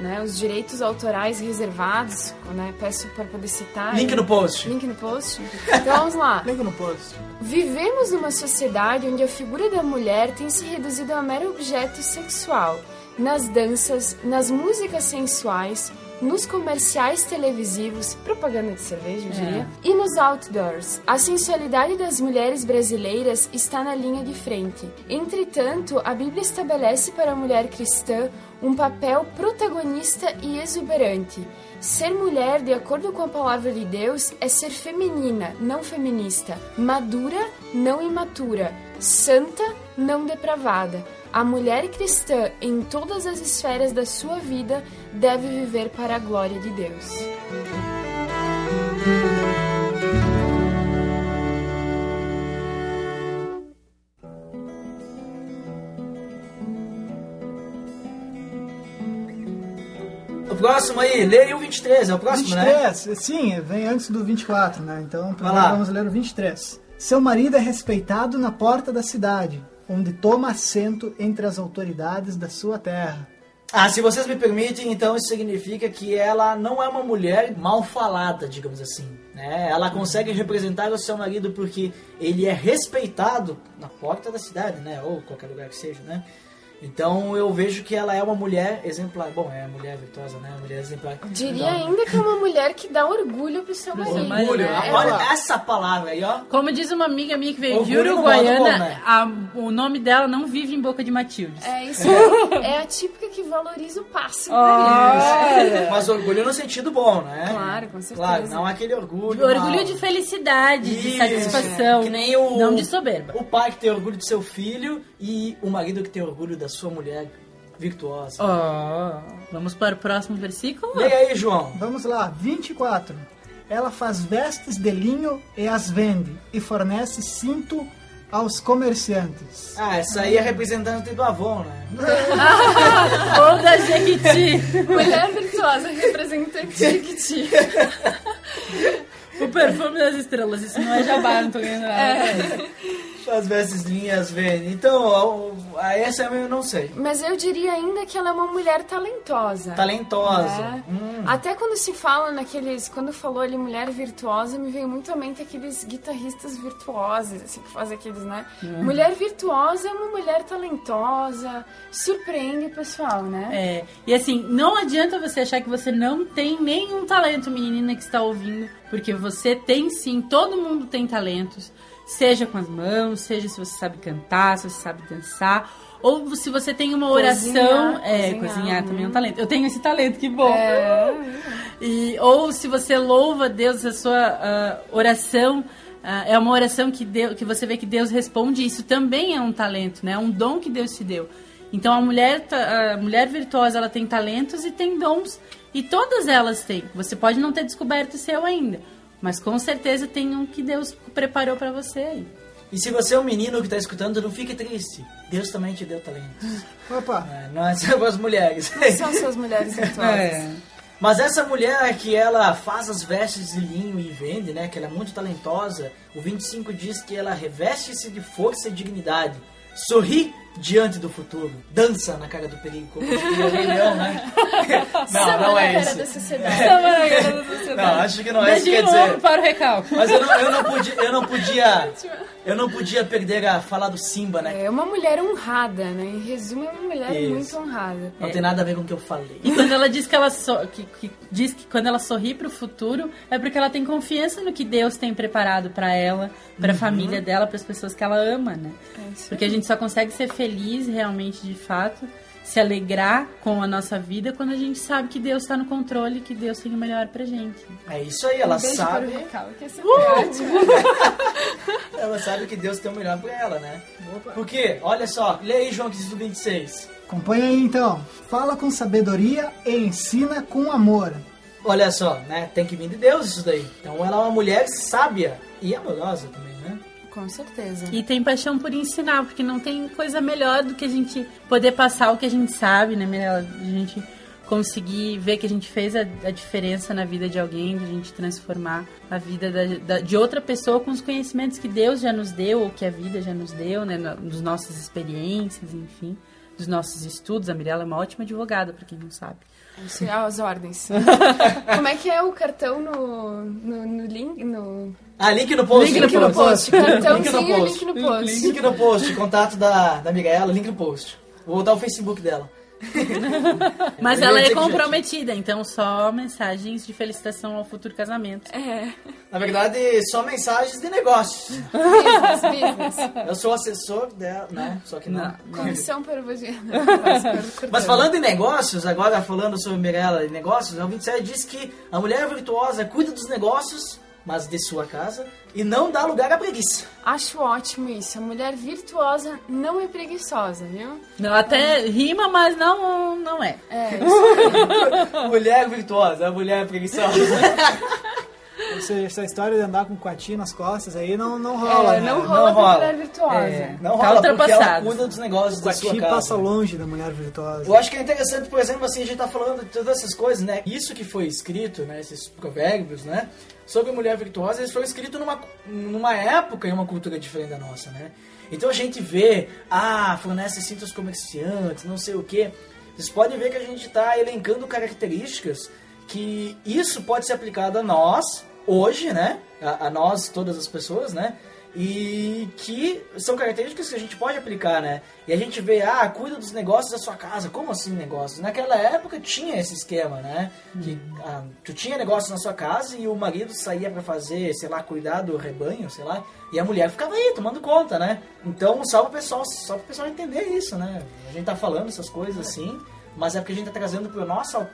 né? Os direitos autorais reservados, né? Peço para poder citar. Link no post. Link no post. Então vamos lá. Link no post. Vivemos numa sociedade onde a figura da mulher tem se reduzido a mero objeto sexual. Nas danças, nas músicas sensuais, nos comerciais televisivos, propaganda de cerveja, eu diria, e nos outdoors. A sensualidade das mulheres brasileiras está na linha de frente. Entretanto, a Bíblia estabelece para a mulher cristã um papel protagonista e exuberante. Ser mulher, de acordo com a palavra de Deus, é ser feminina, não feminista, madura, não imatura, santa, não depravada. A mulher cristã, em todas as esferas da sua vida, deve viver para a glória de Deus. O próximo aí, leia o 23, é o próximo, né? 23, sim, vem antes do 24, né? Então, vamos ler o 23. Seu marido é respeitado na porta da cidade, onde toma assento entre as autoridades da sua terra. Ah, se vocês me permitem, então isso significa que ela não é uma mulher mal falada, digamos assim. Né? Ela consegue representar o seu marido porque ele é respeitado na porta da cidade, né? Ou qualquer lugar que seja, né? Então eu vejo que ela é uma mulher exemplar. Bom, é mulher virtuosa, né? Mulher exemplar. Diria Então, ainda que é uma mulher que dá orgulho pro seu marido. Orgulho. né? Olha Ela- essa palavra aí, ó. Como diz uma amiga minha que veio de Orgulho no modo Uruguaiana, bom, né? a- o nome dela não vive em boca de Matildes. É isso aí. É a típica que valoriza o passe. né? Mas orgulho no sentido bom, né? Claro, com certeza. Claro, não aquele orgulho. Orgulho mal. de felicidade, de Isso, satisfação. Que nem o. Não de soberba. O pai que tem orgulho do seu filho e o marido que tem orgulho da sua mulher virtuosa. Ó, vamos para o próximo versículo? E aí, João? Vamos lá, 24. Ela faz vestes de linho e as vende, e fornece cinto aos comerciantes. Ah, essa aí é representante do Avon, né? Ou da Jequiti. Mulher virtuosa representante Jequiti. o perfume das estrelas. Isso não é jabá, não tô ganhando nada. As vestes linhas vende. Então, a, a essa eu não sei. Mas eu diria ainda que ela é uma mulher talentosa. Talentosa. né? Hum. Até quando se fala naqueles. Quando falou ali mulher virtuosa, me veio muito à mente aqueles guitarristas virtuosos, assim, que fazem aqueles, né? Mulher virtuosa é uma mulher talentosa, surpreende o pessoal, né? É, e assim, não adianta você achar que você não tem nenhum talento, menina que está ouvindo, porque você tem sim, todo mundo tem talentos, seja com as mãos, seja se você sabe cantar, se você sabe dançar, ou se você tem uma Cozinhar, oração, é, cozinhar, cozinhar hum. também é um talento. Eu tenho esse talento, que bom. É. E, ou se você louva Deus, a sua ah, oração ah, é uma oração que, Deus, que você vê que Deus responde, isso também é um talento, né? É um dom que Deus te deu. Então a mulher, a mulher virtuosa, ela tem talentos e tem dons. E todas elas têm. Você pode não ter descoberto o seu ainda, mas com certeza tem um que Deus preparou para você aí. E se você é um menino que tá escutando, não fique triste. Deus também te deu talentos. Opa, É, não é só as mulheres. São suas mulheres virtuosas. Mas essa mulher que ela faz as vestes de linho e vende, né? Que ela é muito talentosa. O 25 diz que ela reveste-se de força e dignidade. Sorri diante do futuro. Dança na cara do perigo. Como diria o Rei Leão, né? não, não é cara da isso. sociedade. Não, acho que não é isso quer dizer. para o recalque. Mas eu não, eu não podia, eu não podia, eu não podia perder a falar do Simba, né? É uma mulher honrada, né? Em resumo, é uma mulher Isso. muito honrada. Não tem nada a ver com o que eu falei. E quando ela diz que ela so- que, que diz que quando ela sorri pro futuro, é porque ela tem confiança no que Deus tem preparado pra ela, pra Uhum. família dela, pras pessoas que ela ama, né? É Porque a gente só consegue ser feliz realmente de fato, se alegrar com a nossa vida quando a gente sabe que Deus tá no controle, que Deus tem o melhor pra gente. É isso aí, ela Um beijo para sabe, essa foi ótima. ela sabe que Deus tem o melhor pra ela, né? Porque, olha só, lê aí João 15 do 26. acompanha aí então. Fala com sabedoria e ensina com amor. Olha só, né? Tem que vir de Deus isso daí. Então ela é uma mulher sábia e amorosa também? Com certeza. E tem paixão por ensinar, porque não tem coisa melhor do que a gente poder passar o que a gente sabe, né, Mirella? A gente conseguir ver que a gente fez a, a diferença na vida de alguém, de a gente transformar a vida da- da- de outra pessoa com os conhecimentos que Deus já nos deu, ou que a vida já nos deu, né, das nossas experiências, enfim, dos nossos estudos. A Mirella é uma ótima advogada, pra quem não sabe. As ordens. Como é que é o cartão no, no, no link? No... Ah, link no post. Link no post. Link no post. link no post. Link no post, contato da, da Miguela, link no post. Vou botar o Facebook dela. Mas ela é já comprometida, então só mensagens de felicitação ao futuro casamento. É, Na verdade, só mensagens de negócios. business, business. Eu sou assessor dela, né? Só que não. Comissão para o vagina. Mas falando em negócios, agora falando sobre Mirella e negócios, o 27 diz que a mulher virtuosa cuida dos negócios, mas de sua casa, e não dá lugar à preguiça. Acho ótimo isso. A mulher virtuosa não é preguiçosa, viu? Não, até rima, mas não, não é. É, isso mulher virtuosa, a mulher preguiçosa. Essa, essa história de andar com coatinho nas costas aí não, não rola, é, né? não não rola pra rola. mulher virtuosa. É, não Tá rola porque ela cuida dos negócios da sua casa. passa longe da mulher virtuosa. Eu acho que é interessante, por exemplo, assim, a gente tá falando de todas essas coisas, né? Isso que foi escrito, né? Esses provérbios, né? Sobre mulher virtuosa, eles foram escritos numa, numa época e uma cultura diferente da nossa, né? Então a gente vê, ah, fornece cintos comerciantes, não sei o quê. Vocês podem ver que a gente tá elencando características que isso pode ser aplicado a nós, hoje, né? A, a nós, todas as pessoas, né? E que são características que a gente pode aplicar, né? E a gente vê, ah, cuida dos negócios da sua casa. Como assim negócios? Naquela época tinha esse esquema, né? Que ah, tu tinha negócios na sua casa e o marido saía pra fazer, sei lá, cuidar do rebanho, sei lá, e a mulher ficava aí tomando conta, né? Então, só pro pessoal, só pro pessoal entender isso, né? A gente tá falando essas coisas assim, mas é porque a gente tá trazendo pro nosso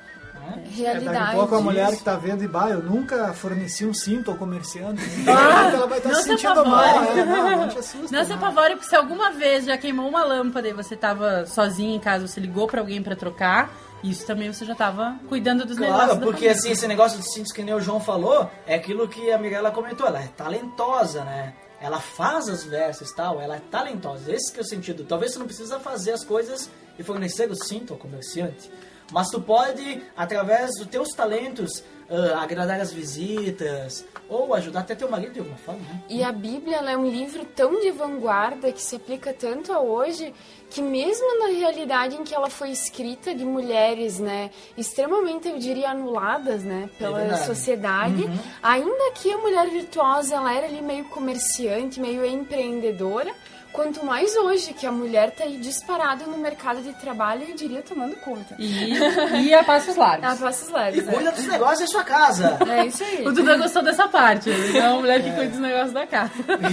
né? É, daqui Realidade. a pouco a mulher que tá vendo e bah, eu nunca forneci um cinto ao comerciante. Ah, ela vai estar não se se sentindo mal. É, não, não te assusta. Não se apavore, porque se alguma vez já queimou uma lâmpada e você tava sozinho em casa, você ligou pra alguém pra trocar, isso também você já tava cuidando dos negócios. Claro, porque assim, esse negócio de cintos que nem o João falou, é aquilo que a Mirella comentou, ela é talentosa, né? Ela faz as versos e tal, ela é talentosa. Esse que é o sentido. Talvez você não precisa fazer as coisas e fornecer o cinto ao comerciante. Mas tu pode, através dos teus talentos, ah, agradar as visitas, ou ajudar até teu marido de alguma forma, né? E a Bíblia é um livro tão de vanguarda que se aplica tanto a hoje que mesmo na realidade em que ela foi escrita de mulheres, né, extremamente eu diria anuladas, né, pela verdade. sociedade, ainda que a mulher virtuosa ela era ali meio comerciante, meio empreendedora, quanto mais hoje que a mulher tá aí disparada no mercado de trabalho, eu diria tomando conta. E, e a passos largos. A passos E leves, né? cuida dos negócios da sua casa. É isso aí. O Duda gostou dessa parte. Ele é uma mulher que cuida dos negócios da casa.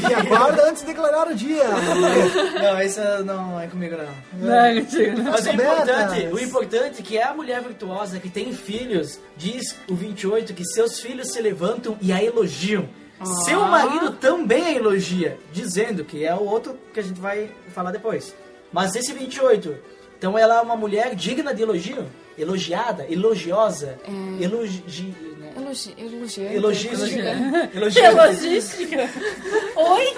E aguarda antes de declarar o dia. não, isso não é comigo não. Não, mentira. não. Mas o importante, o importante é que é a mulher virtuosa que tem filhos, diz o 28 que seus filhos se levantam e a elogiam. Seu marido também a elogia, dizendo que é o outro que a gente vai falar depois. Mas esse 28, então ela é uma mulher digna de elogio, elogiada, elogiosa, elogi, Elogi, elogiante. elogística, Que elogiosa. logística. Oi?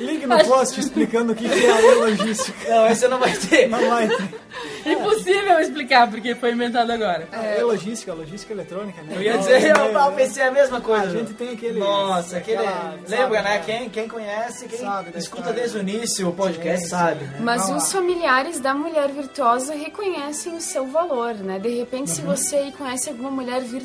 Link no post explicando o que é a logística. Não, esse não vai ter. Não vai ter. Impossível explicar, porque foi inventado agora. É logística, logística eletrônica, né? Eu ia dizer, é, eu, eu pensei a mesma coisa. A gente tem aquele- Nossa, aquele. aquela- lembra, sabe, né? Quem, quem conhece, quem Sabe escuta história. desde o início o podcast Sim, sabe, né? Mas Vamos os lá. familiares da mulher virtuosa reconhecem o seu valor, né? De repente, se você aí conhece alguma mulher virtuosa,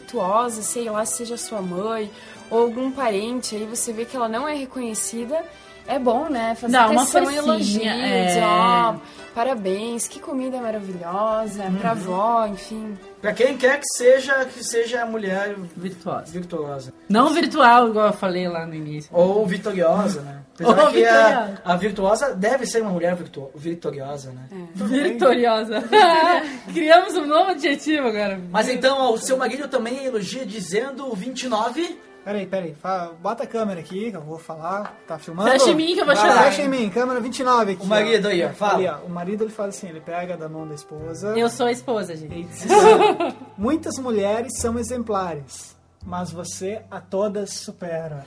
sei lá, seja sua mãe ou algum parente, aí você vê que ela não é reconhecida, é bom, né? Fazer Dá uma forcinha, elogios, é. ó, parabéns, que comida maravilhosa, pra avó, enfim. Pra quem quer que seja, que seja a mulher Virtuosa. virtuosa. Não virtual, igual eu falei lá no início. Ou vitoriosa, né? Ou Apesar que a, vitoriosa. a virtuosa deve ser uma mulher virtu- vitoriosa, né? Vitoriosa. Criamos um novo adjetivo agora. Mas então, o seu marido também elogia dizendo o 29. Peraí, peraí. Bota a câmera aqui que eu vou falar. Tá filmando? Fecha em mim que eu vou Vai, chorar. Fecha em mim, câmera 29 aqui. O marido ó. aí, ó, fala. Ali, ó, o marido ele faz assim, ele pega da mão da esposa. Eu sou a esposa, gente. E diz assim, Muitas mulheres são exemplares, mas você a todas supera.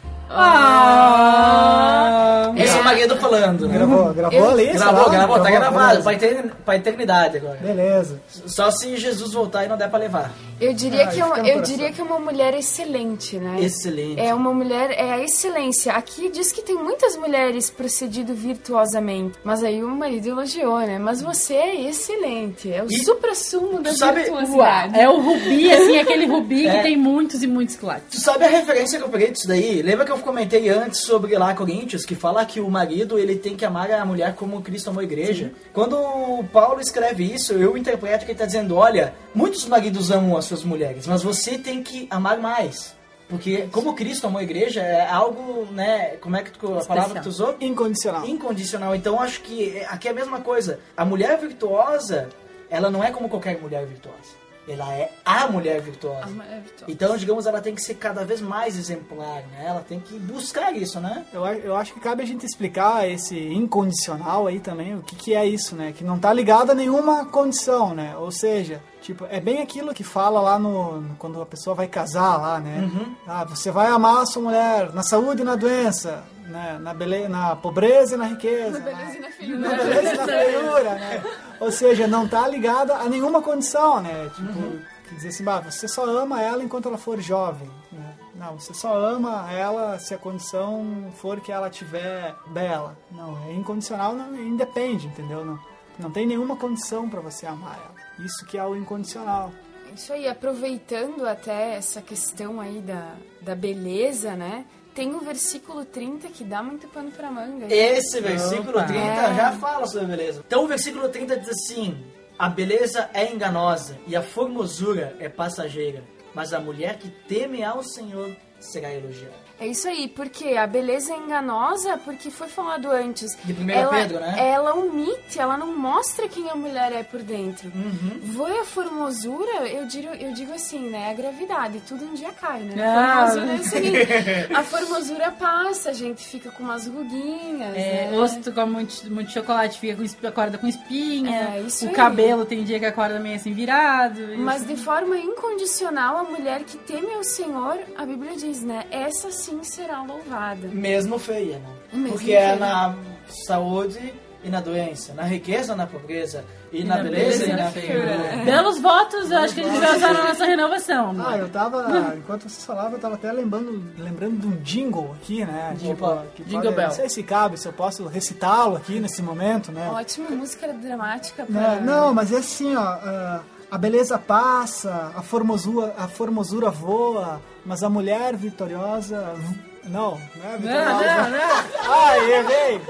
Ah! Esse é o marido falando, né? Gravou, gravou Eu- ali? Gravou, gravou, tá gravado. Pra, etern- pra eternidade agora. Beleza. Só se Jesus voltar e não der pra levar. Eu diria, Ah, que, é eu coração. diria que é uma mulher excelente, né? Excelente. É uma mulher, é a excelência. Aqui diz que tem muitas mulheres procedido virtuosamente, mas aí o marido elogiou, né? Mas você é excelente, é o E supra-sumo da sabe- virtuosidade. É o rubi, assim, aquele rubi É. que tem muitos e muitos Tu sabe a referência que eu peguei disso daí? Lembra que eu comentei antes sobre lá Coríntios, que fala que o marido ele tem que amar a mulher como Cristo amou a igreja? Quando o Paulo escreve isso, eu interpreto que ele está dizendo, olha, muitos maridos amam as suas mulheres, mas você tem que amar mais. Porque como Cristo amou a igreja, é algo, né, como é que tu, a palavra que tu usou? Incondicional. Incondicional. Então acho que aqui é a mesma coisa. A mulher virtuosa, ela não é como qualquer mulher virtuosa. Ela é a mulher virtuosa. A mulher virtuosa. Então, digamos, ela tem que ser cada vez mais exemplar, né? Ela tem que buscar isso, né? Eu, eu acho que cabe a gente explicar esse incondicional aí também, o que, que é isso, né? Que não tá ligado a nenhuma condição, né? Ou seja, tipo, é bem aquilo que fala lá no, no- quando a pessoa vai casar lá, né? Ah, você vai amar a sua mulher na saúde e na doença, né? Na, bele na pobreza e na riqueza. Na beleza e na Na feiura. beleza e na feiura, né? Ou seja, não tá ligada a nenhuma condição, né? Tipo, quer dizer assim, você só ama ela enquanto ela for jovem. Né? Não, você só ama ela se a condição for que ela tiver bela. Não, é incondicional, não, independe, entendeu? Não, não tem nenhuma condição pra você amar ela. Isso que é o incondicional. Isso aí, aproveitando até essa questão aí da, da beleza, né? Tem o versículo 30 que dá muito pano pra manga. né? Esse versículo Opa. 30 É. já fala sobre a beleza. Então o versículo 30 diz assim: A beleza é enganosa e a formosura é passageira, mas a mulher que teme ao Senhor será elogiada. É isso aí, porque a beleza é enganosa, porque foi falado antes. De 1 ela, Pedro, né? Ela omite, ela não mostra quem a mulher é por dentro. Uhum. Foi a formosura, eu digo, eu digo assim, né? A gravidade, tudo um dia cai, né? Ah. A formosura é o seguinte, a formosura passa, a gente fica com umas ruguinhas, É, né? tu come muito, muito chocolate, fica com, acorda com espinha. É, isso o aí. cabelo tem dia que acorda meio assim virado. isso. Mas de forma incondicional, a mulher que teme ao Senhor, a Bíblia diz, né? Essa sim será louvada. Mesmo feia, né? Mesmo Porque é feia. na saúde e na doença, na riqueza ou na pobreza, e, na, na beleza, beleza e e na feiura. Belos votos, eu acho que a gente vai usar na nossa renovação. Ah, eu tava, enquanto vocês falavam, eu tava até lembrando, lembrando de um jingle aqui, né? Opa, que Jingle pode- Bell. Não sei se cabe, se eu posso recitá-lo aqui nesse momento, né? Ótima música dramática pra... Né? Não, mas é assim, ó. ah, a beleza passa, a formosura, a formosura voa, mas a mulher vitoriosa. Não, não é Não, vitoriosa. não, não. Ai, errei!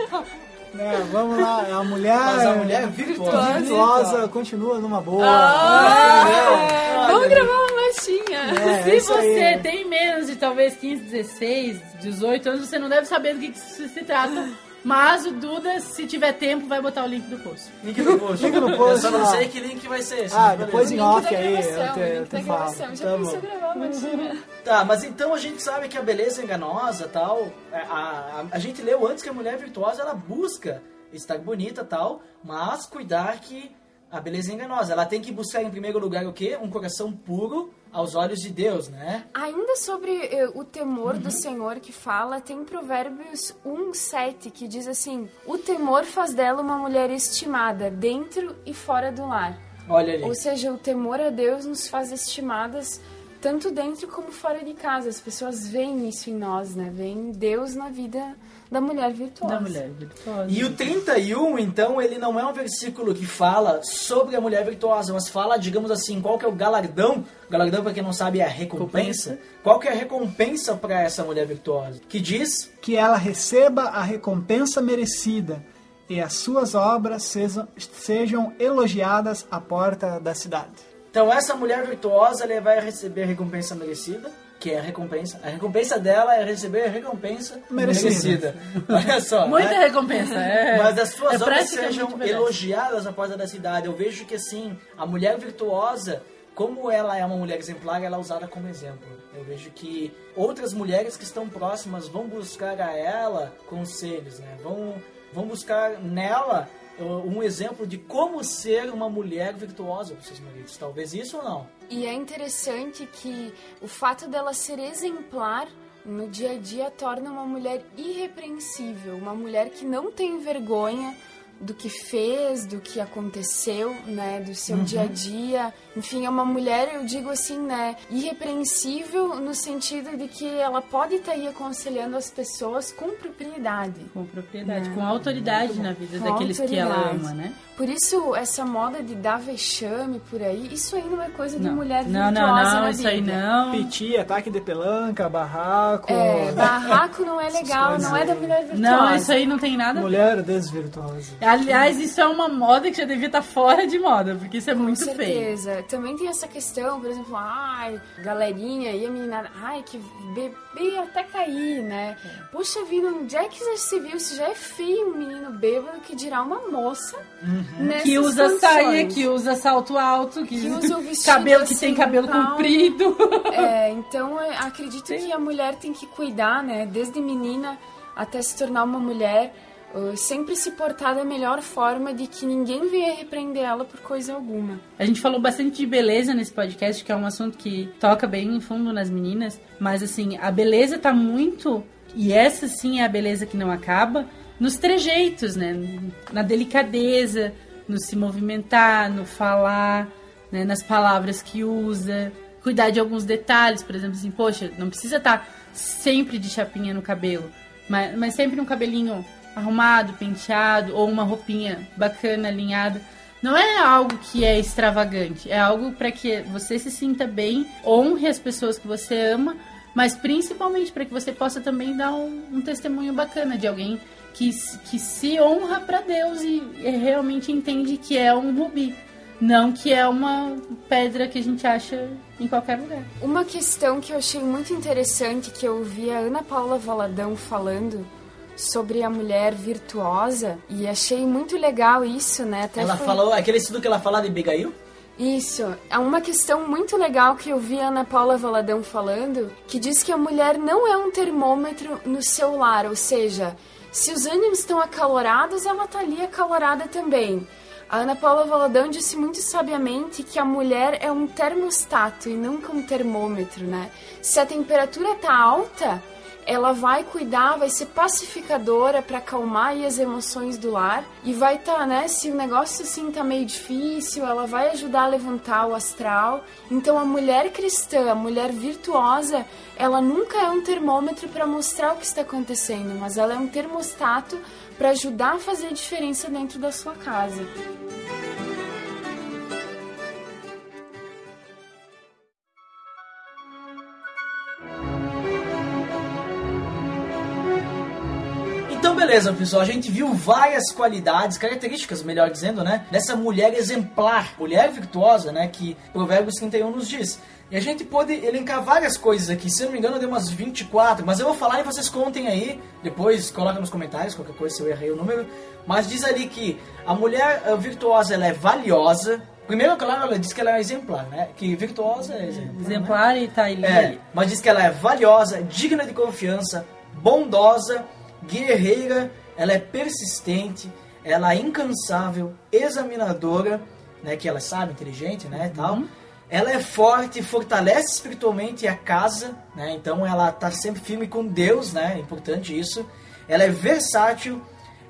Né, vamos lá, a mulher. Mas a mulher virtuosa. virtuosa continua numa boa. Ah, Vamos gravar uma marchinha. É, Se isso aí. você tem menos de talvez 15, 16, 18 anos, você não deve saber do que, que se trata. Mas o Duda, se tiver tempo, vai botar o link do post. Link no post. Link no Eu post, só não lá. sei que link vai ser esse. Ah, mas depois em Link off da aí, gravação, eu te, link eu da te falo. gravação. Já Tá pensou gravar uma? Tá, mas então a gente sabe que a beleza é enganosa tal. A, a, a gente leu antes que a mulher virtuosa ela busca estar bonita tal, mas cuidar que a beleza é enganosa. Ela tem que buscar em primeiro lugar o quê? Um coração puro aos olhos de Deus, né? Ainda sobre eh, o temor do Senhor que fala, tem Provérbios 1,7 que diz assim: O temor faz dela uma mulher estimada, dentro e fora do lar. Olha ali. Ou seja, o temor a Deus nos faz estimadas tanto dentro como fora de casa. As pessoas veem isso em nós, né? Veem Deus na vida da mulher virtuosa. Da mulher virtuosa. E o 31, então, ele não é um versículo que fala sobre a mulher virtuosa, mas fala, digamos assim, qual que é o galardão. Galardão, para quem não sabe, é a recompensa. Qual que é a recompensa para essa mulher virtuosa? Que diz Que ela receba a recompensa merecida e as suas obras sejam, sejam elogiadas à porta da cidade. Então essa mulher virtuosa ela vai receber a recompensa merecida, que é a recompensa. A recompensa dela é receber a recompensa Merecida. merecida. Olha só. Muita né? recompensa. É, Mas as suas é obras praticamente sejam elogiadas à porta da cidade. Eu vejo que assim, a mulher virtuosa, como ela é uma mulher exemplar, ela é usada como exemplo. Eu vejo que outras mulheres que estão próximas vão buscar a ela conselhos, né? Vão, vão buscar nela um exemplo de como ser uma mulher virtuosa para seus maridos. Talvez isso ou não. E é interessante que o fato dela ser exemplar no dia a dia torna uma mulher irrepreensível, uma mulher que não tem vergonha do que fez, do que aconteceu, né, do seu dia a dia. Enfim, é uma mulher, eu digo assim, né, irrepreensível no sentido de que ela pode estar aí aconselhando as pessoas com propriedade. Com propriedade, com autoridade na vida Com daqueles que ela autoridade. ama, né? Por isso, essa moda de dar vexame por aí, isso aí não é coisa de Não, mulher não, virtuosa não, não, na isso aí Bíblia. não. Piti, ataque de pelanca, barraco. É, barraco não é legal, não é da mulher virtuosa. Não, isso aí não tem nada. Mulher desvirtuosa. Aliás, isso é uma moda que já devia estar fora de moda, porque isso é Com muito feio. certeza. Também tem essa questão, por exemplo, ai, galerinha e a menina, ai, que bebê até cair, né? Puxa vida, onde é que já se viu? Se já é feio um menino bêbado, que dirá uma moça nessas Que usa saia, que usa salto alto, que, Que usa o vestido cabelo que assim, tem cabelo tal. comprido. É, então eu acredito que a mulher tem que cuidar, né? Desde menina até se tornar uma mulher, uh, sempre se portar da melhor forma de que ninguém venha repreender ela por coisa alguma. A gente falou bastante de beleza nesse podcast, que é um assunto que toca bem em fundo nas meninas, mas assim, a beleza tá muito, e essa sim é a beleza que não acaba, nos trejeitos, né? Na delicadeza, no se movimentar, no falar, né? nas palavras que usa, cuidar de alguns detalhes, por exemplo, assim, poxa, não precisa estar sempre de chapinha no cabelo, mas, mas sempre um cabelinho arrumado, penteado, ou uma roupinha bacana, alinhada. Não é algo que é extravagante, é algo para que você se sinta bem, honre as pessoas que você ama, mas principalmente para que você possa também dar um, um testemunho bacana de alguém que, que se honra para Deus e, e realmente entende que é um rubi. Não que é uma pedra que a gente acha em qualquer lugar. Uma questão que eu achei muito interessante que eu vi a Ana Paula Valadão falando sobre a mulher virtuosa e achei muito legal isso, né? Até Ela foi- falou, aquele estudo que ela fala de Abigail? Isso. É uma questão muito legal que eu vi a Ana Paula Valadão falando, que diz que a mulher não é um termômetro no seu lar, ou seja, se os ânimos estão acalorados, ela tá ali acalorada também. A Ana Paula Valadão disse muito sabiamente que a mulher é um termostato e nunca um termômetro, né? Se a temperatura tá alta, ela vai cuidar, vai ser pacificadora para acalmar as emoções do lar e vai estar, né, se o negócio assim tá meio difícil, ela vai ajudar a levantar o astral. Então a mulher cristã, a mulher virtuosa, ela nunca é um termômetro para mostrar o que está acontecendo, mas ela é um termostato para ajudar a fazer a diferença dentro da sua casa. Beleza, pessoal. A gente viu várias qualidades, características, melhor dizendo, né? Dessa mulher exemplar, mulher virtuosa, né? Que Provérbios 31 nos diz. E a gente pode elencar várias coisas aqui. Se eu não me engano, eu dei umas 24, mas eu vou falar e vocês contem aí. Depois coloca nos comentários qualquer coisa se eu errei o número. Mas diz ali que a mulher eh, virtuosa ela é valiosa. Primeiro, claro, ela diz que ela é exemplar, né? Que virtuosa é exemplar. né? Exemplar e tá ali. É, mas diz que ela é valiosa, digna de confiança, bondosa, guerreira, ela é persistente, ela é incansável, examinadora, né, que ela sabe, inteligente, né, tal. Ela é forte, fortalece espiritualmente a casa, né? Então ela tá sempre firme com Deus, né? É importante isso. Ela é versátil,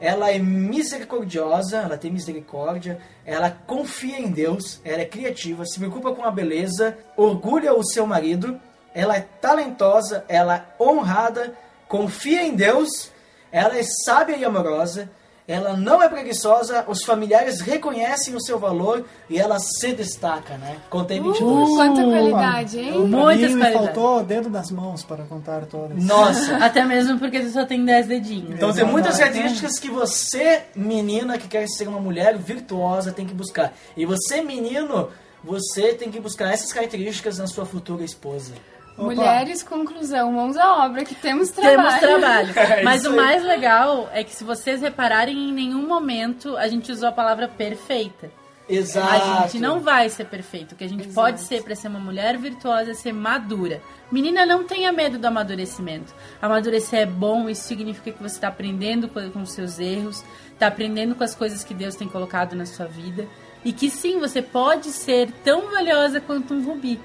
ela é misericordiosa, ela tem misericórdia, ela confia em Deus, ela é criativa, se preocupa com a beleza, orgulha o seu marido, ela é talentosa, ela é honrada, confia em Deus, ela é sábia e amorosa, ela não é preguiçosa, os familiares reconhecem o seu valor e ela se destaca, né? Contei 22. Quanta qualidade, hein? Muitas qualidades. faltou o dedo das mãos para contar todas. Nossa! Até mesmo porque você só tem 10 dedinhos. Então tem muitas características que você, menina, que quer ser uma mulher virtuosa, tem que buscar. E você, menino, você tem que buscar essas características na sua futura esposa. Mulheres, conclusão, mãos à obra, que temos trabalho. Temos trabalho. É Mas o mais legal é que se vocês repararem, em nenhum momento a gente usou a palavra perfeita. Exato. A gente não vai ser perfeito. O que a gente pode ser para ser uma mulher virtuosa é ser madura. Menina, não tenha medo do amadurecimento. Amadurecer é bom, isso significa que você está aprendendo com com os seus erros, está aprendendo com as coisas que Deus tem colocado na sua vida. E que sim, você pode ser tão valiosa quanto um rubi.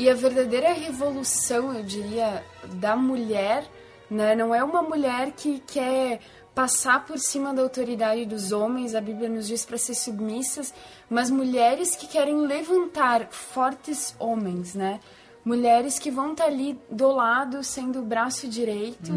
E a verdadeira revolução, eu diria, da mulher, né, não é uma mulher que quer passar por cima da autoridade dos homens, a Bíblia nos diz para ser submissas, mas mulheres que querem levantar fortes homens, né? Mulheres que vão estar ali do lado, sendo o braço direito.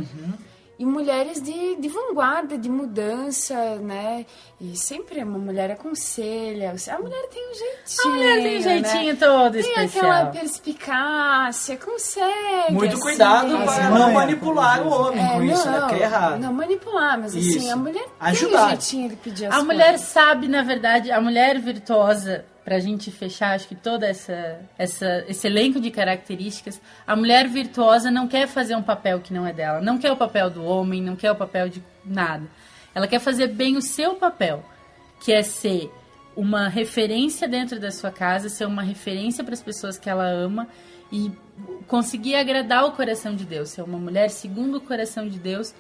E mulheres de, de vanguarda, de mudança, né? E sempre uma mulher aconselha. A mulher tem um jeitinho. A mulher tem um né? jeitinho todo Tem especial. aquela perspicácia, consegue. Muito assim, cuidado né? para As não manipular o por exemplo. homem com isso, né? Porque é errado. Não manipular, mas assim, Isso. a mulher Ajudar. tem um jeitinho de pedir as A mulher coisas. sabe, na verdade, a mulher virtuosa, pra gente fechar, acho que toda essa, essa esse elenco de características, a mulher virtuosa não quer fazer um papel que não é dela, não quer o papel do homem, não quer o papel de nada. Ela quer fazer bem o seu papel, que é ser uma referência dentro da sua casa, ser uma referência para as pessoas que ela ama e conseguir agradar o coração de Deus, ser uma mulher segundo o coração de Deus,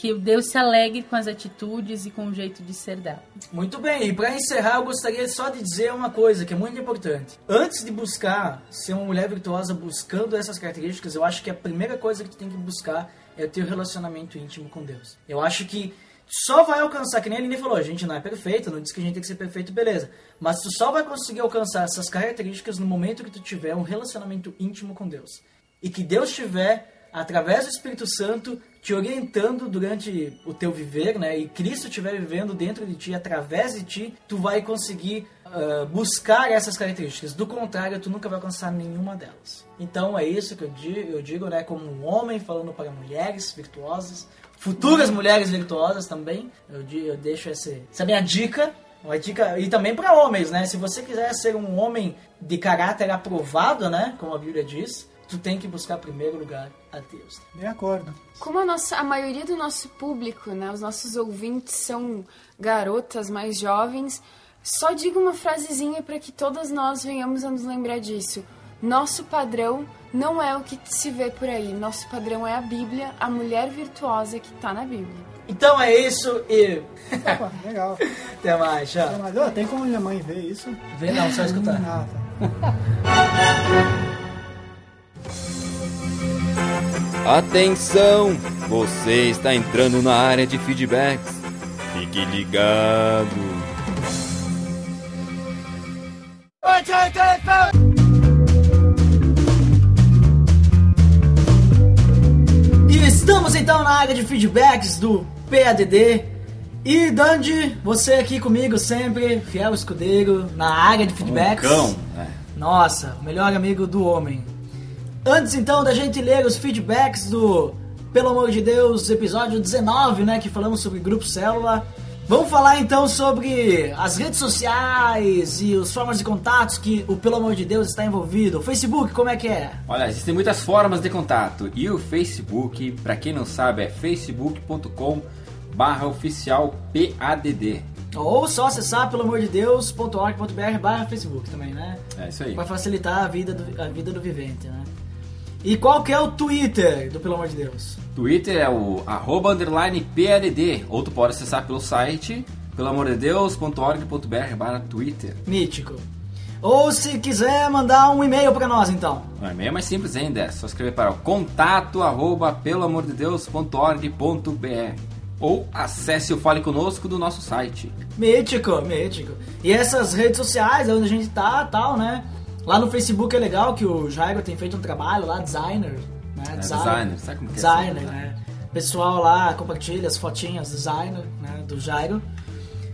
que Deus se alegre com as atitudes e com o jeito de ser dela. Muito bem, e para encerrar, eu gostaria só de dizer uma coisa que é muito importante. Antes de buscar ser uma mulher virtuosa buscando essas características, eu acho que a primeira coisa que tu tem que buscar é ter um relacionamento íntimo com Deus. Eu acho que só vai alcançar, que nem a Aline falou, a gente não é perfeito, não diz que a gente tem que ser perfeito, beleza. Mas tu só vai conseguir alcançar essas características no momento que tu tiver um relacionamento íntimo com Deus. E que Deus tiver, através do Espírito Santo, te orientando durante o teu viver, né? E Cristo estiver vivendo dentro de ti, através de ti, tu vai conseguir uh, buscar essas características. Do contrário, tu nunca vai alcançar nenhuma delas. Então é isso que eu digo, eu digo né? Como um homem falando para mulheres virtuosas, futuras mulheres virtuosas também. Eu, eu deixo esse, essa minha dica uma dica, e também para homens, né? Se você quiser ser um homem de caráter aprovado, né? Como a Bíblia diz, tu tem que buscar primeiro lugar a Deus. De acordo. Como a, nossa, a maioria do nosso público, né? Os nossos ouvintes são garotas mais jovens, só digo uma frasezinha para que todas nós venhamos a nos lembrar disso. Nosso padrão não é o que se vê por aí. Nosso padrão é a Bíblia, a mulher virtuosa que está na Bíblia. Então é isso e. Opa, legal. Até mais, tchau. Até mais. Oh, tem como minha mãe ver isso? Vê não, só escutar. Ah, tá. Atenção! Você está entrando na área de feedbacks. Fique ligado. E estamos então na área de feedbacks do PADD. E Dandy, você aqui comigo sempre, fiel escudeiro, na área de feedbacks. Um cão, é. Nossa, o melhor amigo do homem. Antes então da gente ler os feedbacks do Pelo Amor de Deus, episódio 19, né, que falamos sobre grupo célula. Vamos falar então sobre as redes sociais e as formas de contatos que o Pelo Amor de Deus está envolvido. O Facebook, como é que é? Olha, existem muitas formas de contato. E o Facebook, para quem não sabe, é facebook.com barra oficial PADD. Ou só acessar, pelo amor de Deus.org.br barra Facebook também, né? É isso aí. Para facilitar a vida, do, a vida do vivente, né? E qual que é o Twitter do Pelo Amor de Deus? Twitter é o arroba underline PLD, ou tu pode acessar pelo site pelamordedeus.org.br barra Twitter. Mítico. Ou se quiser mandar um e-mail para nós então. O e-mail é mais simples ainda, é só escrever para o contato arroba pelamordedeus.org.br ou acesse o Fale Conosco do nosso site. Mítico, mítico. E essas redes sociais, onde a gente tá, tal, né? Lá no Facebook é legal que o Jairo tem feito um trabalho lá, designer, né? É, designer, sabe como que designer, é? Designer, né? Pessoal lá compartilha as fotinhas, designer, né? Do Jairo.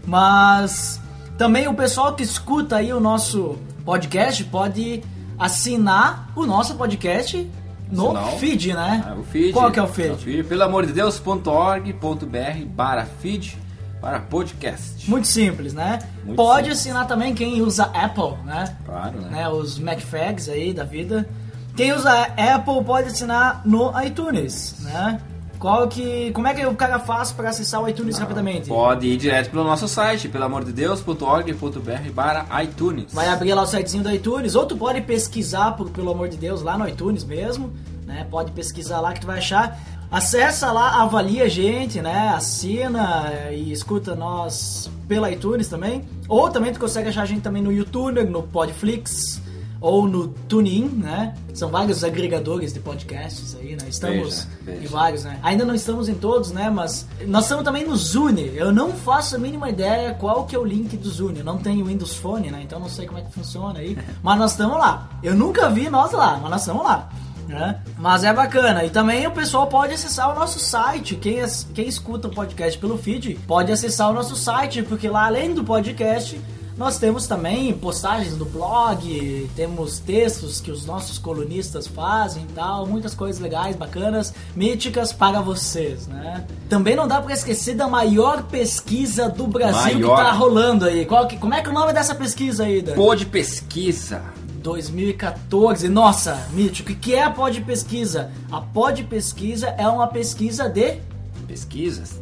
Mas também o pessoal que escuta aí o nosso podcast pode assinar o nosso podcast no Sinal. feed, né? Ah, o feed. Qual que é o feed? É o feed pelo amor de Deus.org.br barra feed para podcast. Muito simples, né? Muito Pode simples. assinar também quem usa Apple, né? Claro, né? né? Os MacFags aí da vida. Quem usa Apple pode assinar no iTunes, né? Qual que, como é que o cara faz para acessar o iTunes rapidamente? Pode ir direto pelo nosso site, pelo amor de Deus.org.br barra iTunes. Vai abrir lá o sitezinho do iTunes, ou tu pode pesquisar, por, pelo amor de Deus, lá no iTunes mesmo, né? Pode pesquisar lá que tu vai achar. Acessa lá, avalia a gente, né? Assina e escuta nós pela iTunes também. Ou também tu consegue achar a gente também no YouTube, no Podflix ou no TuneIn, né? São vários agregadores de podcasts aí, né? Estamos Veja, veja. em vários, né? Ainda não estamos em todos, né? Mas nós estamos também no Zune. Eu não faço a mínima ideia qual que é o link do Zune. Eu não tenho Windows Phone, né? Então não sei como é que funciona aí. Mas nós estamos lá. Eu nunca vi nós lá, mas nós estamos lá. Né? Mas é bacana. E também o pessoal pode acessar o nosso site. Quem, quem escuta o podcast pelo feed pode acessar o nosso site, porque lá além do podcast. Nós temos também postagens do blog, temos textos que os nossos colunistas fazem e tal, muitas coisas legais, bacanas, míticas para vocês, né? Também não dá para esquecer da maior pesquisa do Brasil Maior. que tá rolando aí. Qual que, como é que é o nome dessa pesquisa aí, Dan? Pod pesquisa. 2014. Nossa, Mítico, o que é a Pod Pesquisa? A Pod Pesquisa é uma pesquisa de. Pesquisas?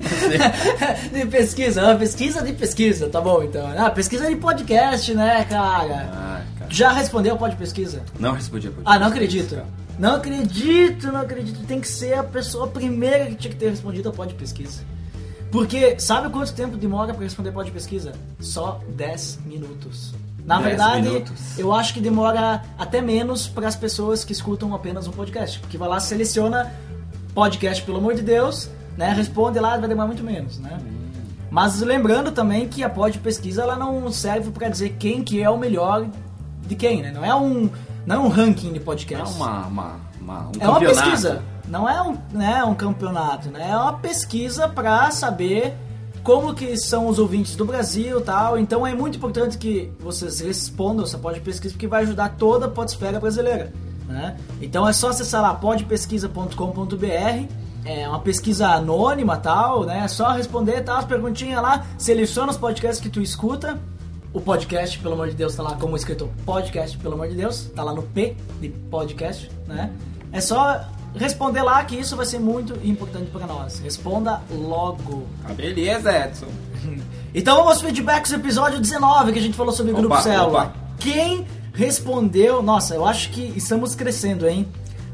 de pesquisa, é uma pesquisa de pesquisa, tá bom então. Ah, pesquisa de podcast, né, cara? Ah, cara. Já respondeu a Pod Pesquisa? Não respondi a pod Ah, não acredito. Não acredito, não acredito. Tem que ser a pessoa primeira que tinha que ter respondido a Pod Pesquisa. Porque sabe quanto tempo demora pra responder Pod Pesquisa? Só 10 minutos. Na 10 verdade, minutos. eu acho que demora até menos para as pessoas que escutam apenas um podcast. Porque vai lá, seleciona podcast, pelo amor de Deus, né? Responde lá, vai demorar muito menos, né? Mas lembrando também que a pod pesquisa ela não serve para dizer quem que é o melhor de quem, né? Não é um não é um ranking de É podcast. uma, uma, uma- um É uma pesquisa. Não é um, né, um campeonato, né? É uma pesquisa para saber como que são os ouvintes do Brasil tal. Então é muito importante que vocês respondam essa pod pesquisa porque vai ajudar toda a podesfera brasileira. Né? Então é só acessar lá podpesquisa.com.br é uma pesquisa anônima tal, né? É só responder tal, as perguntinhas lá, seleciona os podcasts que tu escuta. O podcast, pelo amor de Deus, tá lá como escrito podcast, pelo amor de Deus, tá lá no P de podcast, né? É só responder lá que isso vai ser muito importante para nós. Responda logo. Tá beleza, Edson. Então vamos aos feedbacks do episódio 19 que a gente falou sobre o Opa, Grupo Célula. opa. Quem respondeu? Nossa, eu acho que estamos crescendo, hein?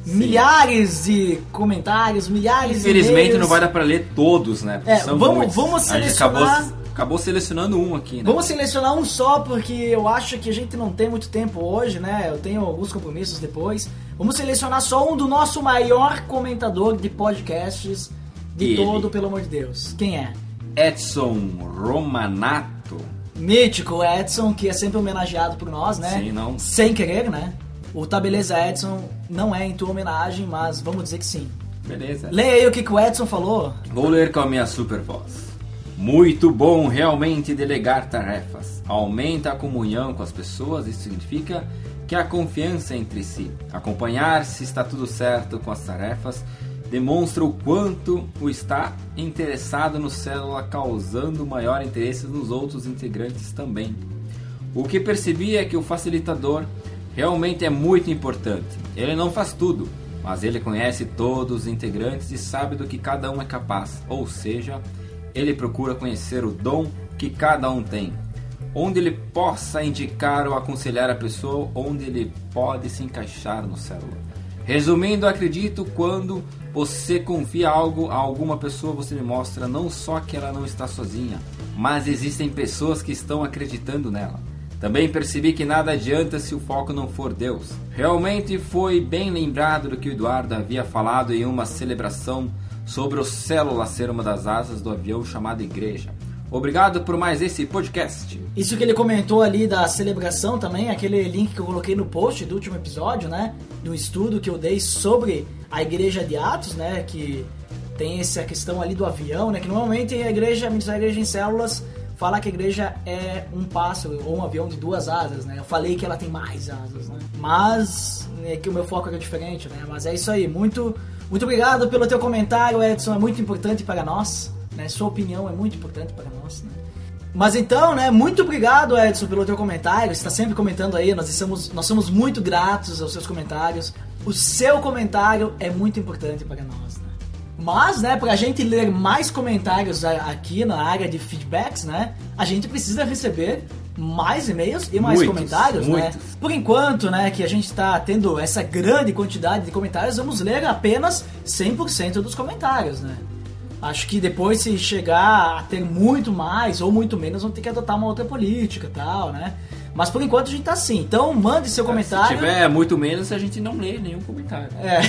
Milhares de comentários, milhares de Infelizmente não vai dar pra ler todos, né? É, são vamos- muitos. vamos selecionar- acabou, selecionando um aqui, né? Vamos selecionar um só, porque eu acho que a gente não tem muito tempo hoje, né? Eu tenho alguns compromissos depois. Vamos selecionar só um do nosso maior comentador de podcasts de Ele. todo, pelo amor de Deus. Quem é? Edson Romanato. Mítico Edson, que é sempre homenageado por nós, né? Sim, não. Sem querer, né? O Tá Beleza Edson não é em tua homenagem, mas vamos dizer que sim. Beleza. Leia aí o que, que o Edson falou. Vou ler com a minha super voz. Muito bom realmente delegar tarefas. Aumenta a comunhão com as pessoas, isso significa que há confiança entre si. Acompanhar se está tudo certo com as tarefas demonstra o quanto o está interessado no célula, causando maior interesse nos outros integrantes também. O que percebi é que o facilitador realmente é muito importante. Ele não faz tudo, mas ele conhece todos os integrantes e sabe do que cada um é capaz. Ou seja, ele procura conhecer o dom que cada um tem, onde ele possa indicar ou aconselhar a pessoa onde ele pode se encaixar no célula. Resumindo, acredito quando você confia algo a alguma pessoa, você lhe mostra não só que ela não está sozinha, mas existem pessoas que estão acreditando nela. Também percebi que nada adianta se o foco não for Deus. Realmente foi bem lembrado do que o Eduardo havia falado em uma celebração sobre o célula ser uma das asas do avião chamado igreja. Obrigado por mais esse podcast. Isso que ele comentou ali da celebração também, aquele link que eu coloquei no post do último episódio, né? Do estudo que eu dei sobre a igreja de Atos, né? Que tem essa questão ali do avião, né? Que normalmente a igreja, a igreja em células, fala que a igreja é um pássaro ou um avião de duas asas, né? Eu falei que ela tem mais asas, né? Mas é que o meu foco era diferente, né? Mas é isso aí. Muito, muito obrigado pelo teu comentário, Edson. É muito importante para nós, né? Sua opinião é muito importante para nós, né? Mas então, né, muito obrigado, Edson, pelo teu comentário. Está sempre comentando aí, nós somos, nós somos muito gratos aos seus comentários. O seu comentário é muito importante para nós, né? Mas, né, pra gente ler mais comentários a- aqui na área de feedbacks, né, a gente precisa receber mais e-mails e mais Muitos, comentários, né? muitos. Por enquanto, né, que a gente está tendo essa grande quantidade de comentários, vamos ler apenas 100% dos comentários, né? Acho que depois, se chegar a ter muito mais ou muito menos, vamos ter que adotar uma outra política e tal, né? Mas por enquanto a gente tá assim. Então mande seu comentário. Se tiver muito menos, a gente não lê nenhum comentário. É.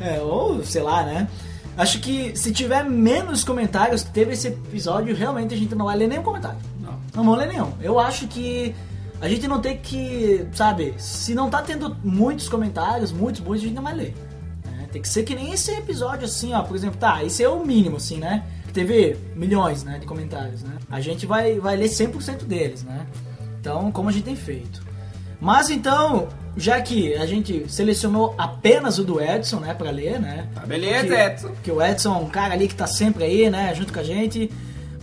É, ou sei lá, né? Acho que se tiver menos comentários que teve esse episódio, realmente a gente não vai ler nenhum comentário. Não. Ler nenhum. Eu acho que a gente não tem que, sabe, se não tá tendo muitos comentários, muitos, muitos, a gente não vai ler. né? Tem que ser que nem esse episódio, assim, ó, por exemplo, tá, esse é o mínimo, assim, né? Teve milhões, né, de comentários, né? A gente vai, vai ler 100% deles, né? Então, como a gente tem feito. Mas então, já que a gente selecionou apenas o do Edson, né, pra ler, né? Tá beleza, que, Edson. Que o Edson é um cara ali que tá sempre aí, né, junto com a gente.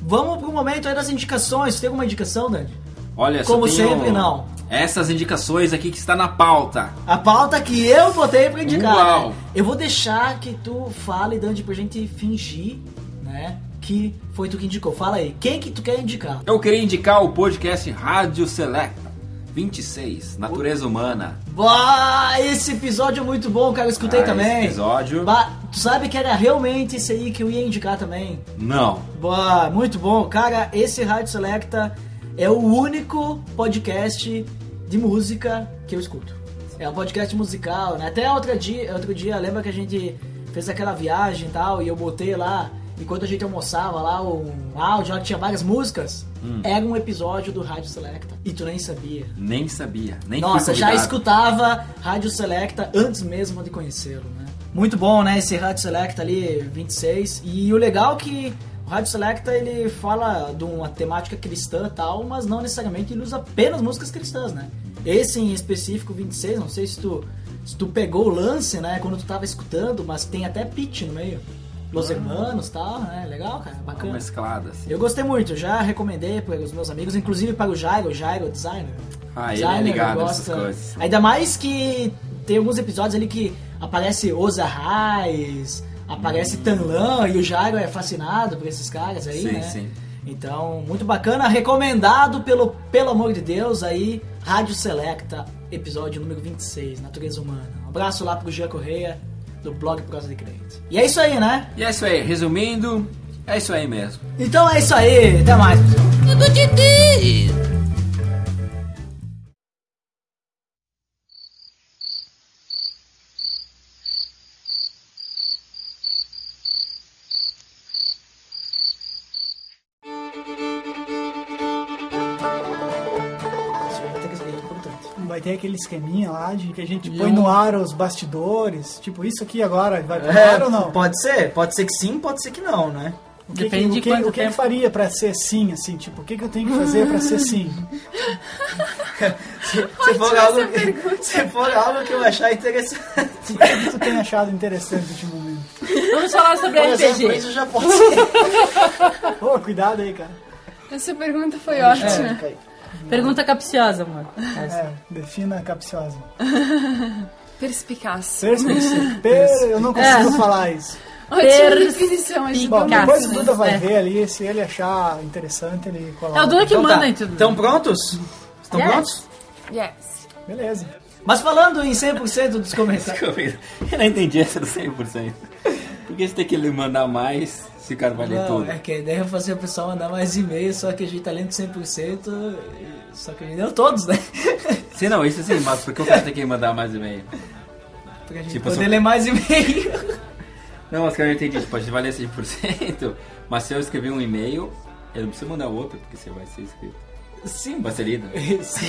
Vamos pro momento aí das indicações. Tem alguma indicação, Dani? Olha, só Como sempre, não. Essas indicações aqui que está na pauta. A pauta que eu botei pra indicar. Né? Eu vou deixar que tu fale, Dante, pra gente fingir, né, que foi tu que indicou. Fala aí, quem que tu quer indicar? Eu queria indicar o podcast Rádio Selecta 26, Natureza Humana. Bah, esse episódio é muito bom, cara. Eu escutei Ah, também. esse episódio. Bah, tu sabe que era realmente esse aí que eu ia indicar também. Não. Bah, muito bom. Cara, esse Rádio Selecta é o único podcast de música que eu escuto. É um podcast musical, né? Até outro dia, outro dia, lembra que a gente fez aquela viagem e tal, e eu botei lá, enquanto a gente almoçava lá, um áudio lá que tinha várias músicas. Hum. Era um episódio do Rádio Selecta. E tu nem sabia. Nem sabia. Nem Nossa, já escutava Rádio Selecta antes mesmo de conhecê-lo, né? Muito bom, né? Esse Rádio Selecta ali, 26. E o legal é que o Rádio Selecta ele fala de uma temática cristã e tal, mas não necessariamente ele usa apenas músicas cristãs, né? Esse em específico, 26, não sei se tu, se tu pegou o lance, né? Quando tu tava escutando, mas tem até pitch no meio. Los Hermanos e tal, né? Legal, cara, Uma bacana. mesclada, assim. Eu gostei muito, já recomendei para os meus amigos, inclusive para o Jairo, o Jairo designer. Ah, ele é Designer, ligado eu nessas gosto. coisas. Ainda mais que tem alguns episódios ali que aparece Oza Reis, aparece Tanlan e o Jairo é fascinado por esses caras aí, Sim, né? sim. Então, muito bacana, recomendado pelo, pelo amor de Deus aí, Rádio Selecta, episódio número 26, Natureza Humana. Um abraço lá pro Jean Correia, do blog Prosa de Crente. E é isso aí, né? E é isso aí, resumindo, é isso aí mesmo. Então é isso aí, até mais, pessoal. Tudo de aquele esqueminha lá de que a gente E põe um- no ar os bastidores. Tipo, isso aqui agora vai pro ar ou não? É, Pode ser, pode ser que sim, pode ser que não, né? O que, Depende que, de o que, quanto o que tempo. faria pra ser sim, assim? Tipo, o que, que eu tenho que fazer pra ser sim? Se, se for algo que, se for algo que eu achar interessante. O que, que tu tem achado interessante ultimamente? Vamos falar sobre Por exemplo, RPG. isso já pode ser. Cuidado aí, cara. Essa pergunta foi ótima. Pergunta capciosa, amor. É, defina capciosa. Perspicaz. Perspicaz. Per, eu não consigo É. falar isso. Ótima definição, Bom, Perspicaz. depois o. Duda vai É. ver ali, se ele achar interessante, ele coloca. É o Duda que Então manda tá. em tudo. Estão prontos? Estão Yes. prontos? Yes. Beleza. Mas falando em 100% dos comentários. Eu não entendi essa do 100%. Por que você tem que mandar mais se o cara vai ler Não, tudo? é que a ideia é fazer o pessoal mandar mais e-mails, só que a gente tá lendo 100%, e- só que a gente leu todos, né? Sim, não, isso sim, mas por que o cara tem que mandar mais e-mail? Pra gente Tipo, poder só- ler mais e-mail. Não, mas que eu entendi. Tipo, a gente vai ler 100%, mas se eu escrever um e-mail, eu não preciso mandar outro, porque você vai ser escrito. Sim, Vai ser lido. Sim,